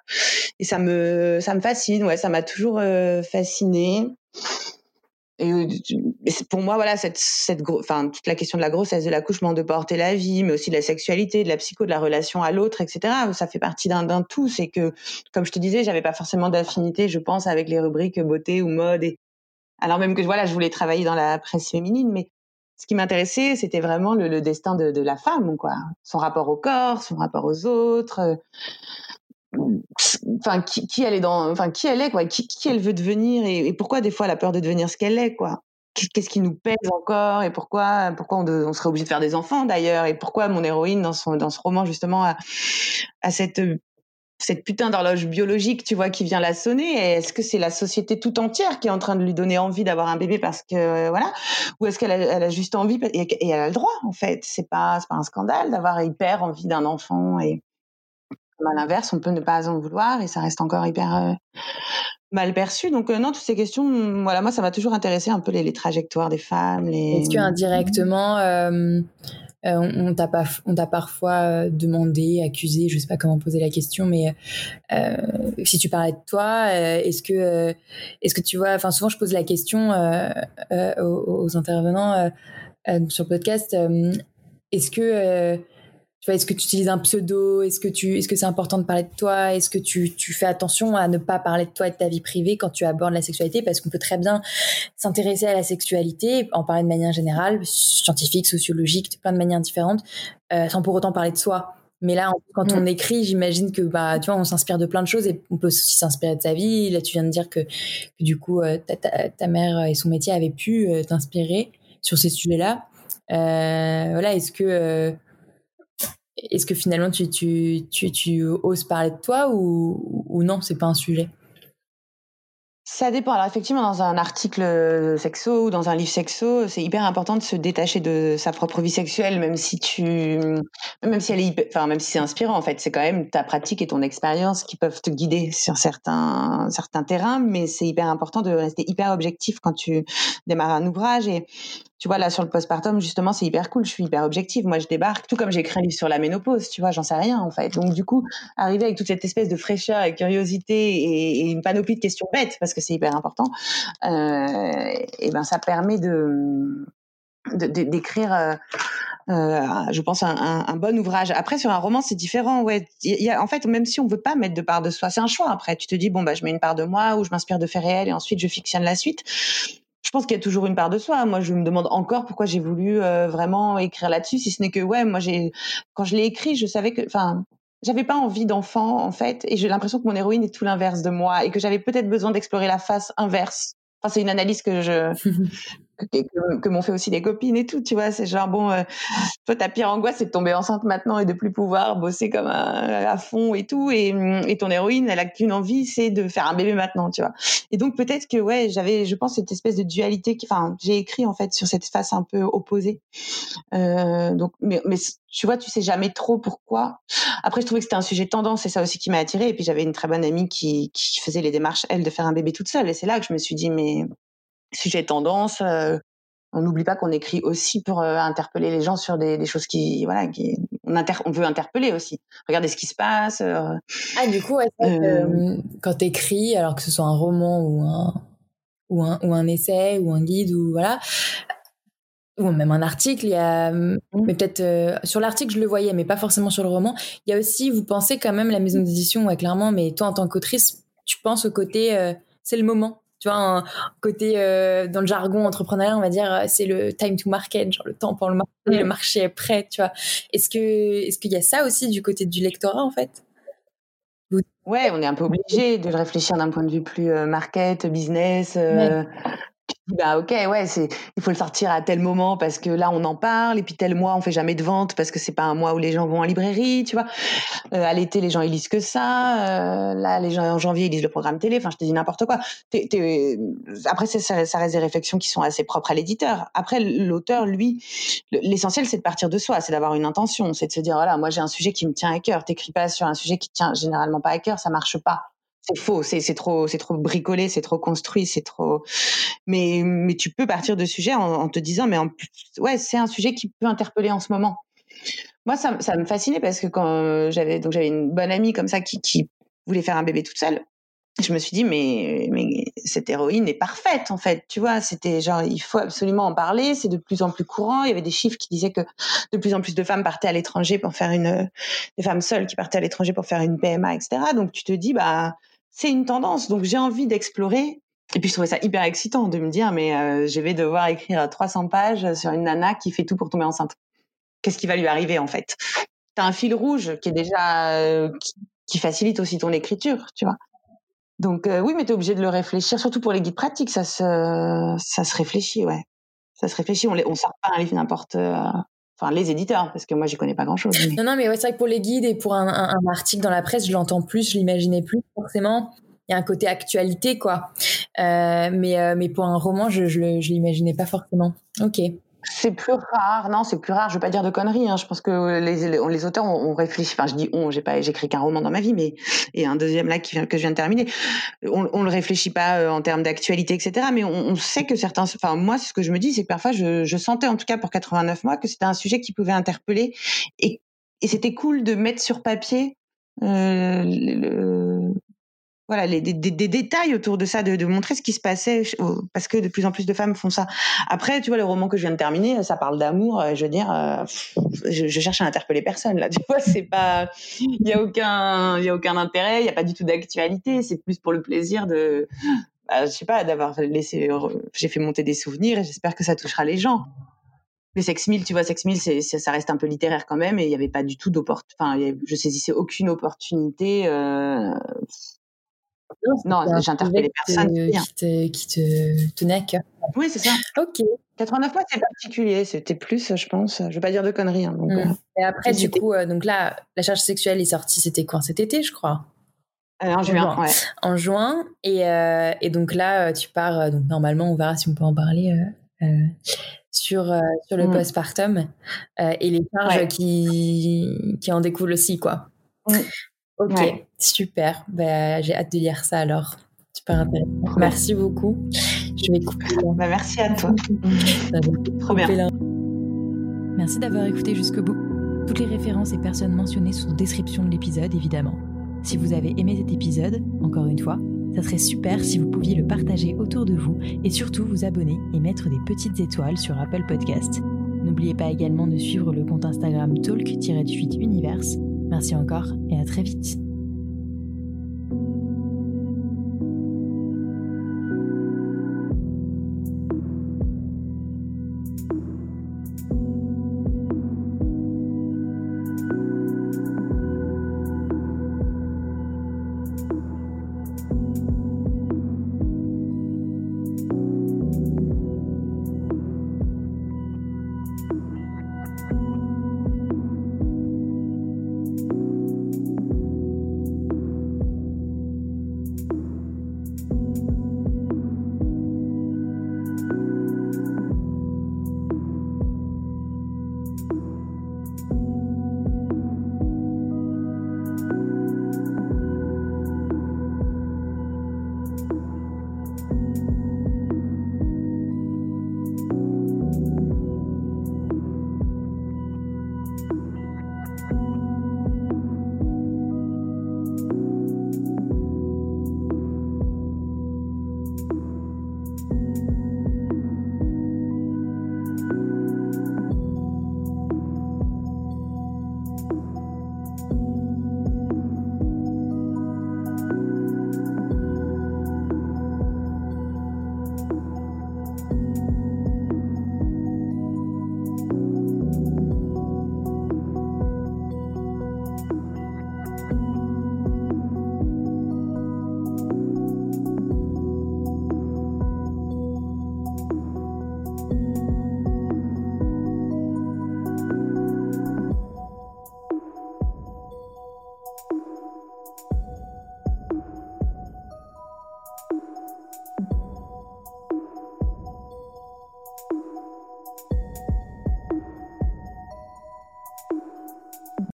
Et ça me, ça me fascine. Ouais, ça m'a toujours euh, fasciné. Et pour moi, voilà, cette, cette, enfin, toute la question de la grossesse, de l'accouchement, de porter la vie, mais aussi de la sexualité, de la psycho, de la relation à l'autre, etc. Ça fait partie d'un tout. C'est que, comme je te disais, j'avais pas forcément d'affinité, je pense, avec les rubriques beauté ou mode. Et... Alors même que voilà, je voulais travailler dans la presse féminine, mais ce qui m'intéressait, c'était vraiment le, le destin de, de, la femme, quoi. Son rapport au corps, son rapport aux autres enfin qui, elle est dans enfin qui elle est quoi qui, elle veut devenir et, pourquoi des fois elle a peur de devenir ce qu'elle est quoi qu'est-ce qui nous pèse encore et pourquoi pourquoi on, serait obligé de faire des enfants d'ailleurs et pourquoi mon héroïne dans son dans ce roman justement a, cette cette putain d'horloge biologique, tu vois, qui vient la sonner. Est-ce que c'est la société tout entière qui est en train de lui donner envie d'avoir un bébé parce que voilà, ou est-ce qu'elle a, juste envie et, elle a le droit en fait. C'est pas c'est pas un scandale d'avoir hyper envie d'un enfant et à l'inverse, on peut ne pas en vouloir et ça reste encore hyper euh, mal perçu. Donc euh, non, toutes ces questions, voilà, moi ça m'a toujours intéressé un peu les, trajectoires des femmes. Est-ce que indirectement, euh, on, t'a pas, on t'a parfois demandé, accusé, je sais pas comment poser la question, mais si tu parlais de toi, est-ce que, est-ce que tu vois, enfin souvent je pose la question aux, aux, intervenants sur le podcast, est-ce que est-ce que tu utilises un pseudo? Est-ce que tu, est-ce que c'est important de parler de toi? Est-ce que tu, tu fais attention à ne pas parler de toi et de ta vie privée quand tu abordes la sexualité? Parce qu'on peut très bien s'intéresser à la sexualité, en parler de manière générale, scientifique, sociologique, de plein de manières différentes, euh, sans pour autant parler de soi. Mais là, quand on mm. écrit, j'imagine que bah, tu vois, on s'inspire de plein de choses et on peut aussi s'inspirer de sa vie. Là, tu viens de dire que, du coup, euh, ta, ta, mère et son métier avaient pu euh, t'inspirer sur ces sujets-là. voilà, est-ce que est-ce que finalement tu, tu, oses parler de toi ou non, c'est pas un sujet? Ça dépend. Alors effectivement, dans un article sexo ou dans un livre sexo, c'est hyper important de se détacher de sa propre vie sexuelle, même si tu, même si elle est, enfin même si c'est inspirant en fait, c'est quand même ta pratique et ton expérience qui peuvent te guider sur certains certains terrains, mais c'est hyper important de rester hyper objectif quand tu démarres un ouvrage et tu vois, là, sur le postpartum, justement, c'est hyper cool. Je suis hyper objective. Moi, je débarque, tout comme j'ai écrit un livre sur la ménopause, tu vois, j'en sais rien, en fait. Donc, du coup, arriver avec toute cette espèce de fraîcheur et curiosité et, une panoplie de questions bêtes, parce que c'est hyper important, euh, et ben, ça permet de, d'écrire, euh, euh, je pense, un, bon ouvrage. Après, sur un roman, c'est différent. Ouais, y a, en fait, même si on veut pas mettre de part de soi, c'est un choix. Après, tu te dis bon bah, je mets une part de moi ou je m'inspire de faits réels et ensuite je fictionne la suite je pense qu'il y a toujours une part de soi. Moi, je me demande encore pourquoi j'ai voulu vraiment écrire là-dessus, si ce n'est que ouais, moi j'ai quand je l'ai écrit, je savais que, enfin, j'avais pas envie d'enfant en fait, et j'ai l'impression que mon héroïne est tout l'inverse de moi et que j'avais peut-être besoin d'explorer la face inverse. Enfin, c'est une analyse que je que, que m'ont fait aussi des copines et tout, tu vois. C'est genre, bon, euh, toi, ta pire angoisse, c'est de tomber enceinte maintenant et de plus pouvoir bosser comme à fond et tout. Et, et ton héroïne, elle a qu'une envie, c'est de faire un bébé maintenant, tu vois. Et donc, peut-être que, ouais, j'avais, je pense, cette espèce de dualité enfin, j'ai écrit, en fait, sur cette face un peu opposée. Euh, donc, mais, mais tu vois, tu sais jamais trop pourquoi. Après, je trouvais que c'était un sujet tendance, c'est ça aussi qui m'a attirée. Et puis, j'avais une très bonne amie qui, qui faisait les démarches, elle, de faire un bébé toute seule. Et c'est là que je me suis dit, mais sujet tendance. Euh, on n'oublie pas qu'on écrit aussi pour euh, interpeller les gens sur des, des, choses qui, voilà, qui, on, veut interpeller aussi. Regardez ce qui se passe. Ah, du coup, quand tu écris, alors que ce soit un roman ou un, ou un, ou un essai ou un guide ou voilà, ou même un article, il y a, mmh. mais peut-être euh, sur l'article je le voyais, mais pas forcément sur le roman. Il y a aussi, vous pensez quand même la maison d'édition, ouais, clairement, mais toi en tant qu'autrice, tu penses au côté, euh, c'est le moment, tu vois, un côté euh, dans le jargon entrepreneurial, on va dire, c'est le time to market, genre le temps pour le marché, le mmh. marché est prêt, tu vois. Est-ce que, est-ce qu'il y a ça aussi du côté du lectorat en fait? Ouais, on est un peu obligé de réfléchir d'un point de vue plus market, business bah ok ouais c'est il faut le sortir à tel moment parce que là on en parle et puis tel mois on fait jamais de vente parce que c'est pas un mois où les gens vont en librairie tu vois. Euh, à l'été les gens ils lisent que ça. Euh, là les gens en janvier ils lisent le programme télé. Enfin je te dis n'importe quoi. Après ça, ça reste des réflexions qui sont assez propres à l'éditeur. Après l'auteur lui l'essentiel c'est de partir de soi c'est d'avoir une intention c'est de se dire voilà moi j'ai un sujet qui me tient à cœur. T'écris pas sur un sujet qui tient généralement pas à cœur ça marche pas c'est faux, c'est trop, c'est trop bricolé, c'est trop construit, c'est trop. Mais mais tu peux partir de sujet en, te disant mais en plus, ouais, c'est un sujet qui peut interpeller en ce moment. Moi, ça, me fascinait parce que quand j'avais donc j'avais une bonne amie comme ça qui, qui voulait faire un bébé toute seule je me suis dit mais mais cette héroïne est parfaite en fait tu vois c'était genre il faut absolument en parler c'est de plus en plus courant il y avait des chiffres qui disaient que de plus en plus de femmes partaient à l'étranger pour faire une des femmes seules qui partaient à l'étranger pour faire une PMA etc donc tu te dis bah c'est une tendance. Donc j'ai envie d'explorer. Et puis je trouvais ça hyper excitant de me dire, mais euh, je vais devoir écrire 300 pages sur une nana qui fait tout pour tomber enceinte. Qu'est-ce qui va lui arriver en fait? T'as un fil rouge qui est déjà euh, qui, facilite aussi ton écriture, tu vois. Donc euh, oui, mais t'es obligé de le réfléchir, surtout pour les guides pratiques, ça se ça se réfléchit, ouais. Ça se réfléchit. On, les, on sort pas un livre n'importe enfin les éditeurs, parce que moi j'y connais pas grand chose. Non, non, mais ouais, c'est vrai que pour les guides et pour un, un, article dans la presse, je l'entends plus, je l'imaginais plus forcément. Il y a un côté actualité, quoi. Euh, mais, euh, mais pour un roman, je, je, je l'imaginais pas forcément. Ok. C'est plus rare, non, c'est plus rare. Je veux pas dire de conneries. Hein. Je pense que les, les, auteurs ont, réfléchi. Enfin, je dis on, j'ai pas, j'écris qu'un roman dans ma vie, mais et un deuxième là qui que je viens de terminer. On, on le réfléchit pas euh, en termes d'actualité, etc. Mais on, on, sait que certains. Enfin, moi, c'est ce que je me dis, c'est que parfois, je, je sentais, en tout cas pour 89 mois, que c'était un sujet qui pouvait interpeller et, et c'était cool de mettre sur papier euh, le, voilà les, des, des, détails autour de ça, de, de, montrer ce qui se passait, parce que de plus en plus de femmes font ça. Après, tu vois, le roman que je viens de terminer, ça parle d'amour. Je veux dire, euh, je, je, cherche à interpeller personne là. Tu vois, c'est pas, il y a aucun, il y a aucun intérêt, il y a pas du tout d'actualité. C'est plus pour le plaisir de, bah, je sais pas, d'avoir laissé, j'ai fait monter des souvenirs et j'espère que ça touchera les gens. Mais Sex Mill, tu vois, Sex Mill, c'est, ça reste un peu littéraire quand même, et il n'y avait pas du tout d'opportunité. Enfin, je saisissais aucune opportunité. Euh, non, j'interpelle les personnes qui te, qui te tenait à cœur. Oui, c'est ça. Ok. 89 fois, c'est particulier. C'était plus, je pense. Je vais pas dire de conneries. Hein, donc, mmh. euh, Et après, du coup, euh, donc là, la charge sexuelle est sortie. C'était quoi? Cet été, je crois. Euh, en juin, ouais. En juin. Et, et donc là, tu pars. donc normalement, on verra si on peut en parler. sur, sur le mmh. postpartum et les charges qui, qui en découlent aussi, quoi. Mmh. Ok, super. Bah, j'ai hâte de lire ça alors. Super intéressant. Merci beaucoup. Je vais couper. Bah, merci à toi. Trop bien. Merci d'avoir écouté jusqu'au bout. Toutes les références et personnes mentionnées sont en description de l'épisode, évidemment. Si vous avez aimé cet épisode, encore une fois, ça serait super si vous pouviez le partager autour de vous et surtout vous abonner et mettre des petites étoiles sur Apple Podcast. N'oubliez pas également de suivre le compte Instagram talk-univers Merci encore et à très vite.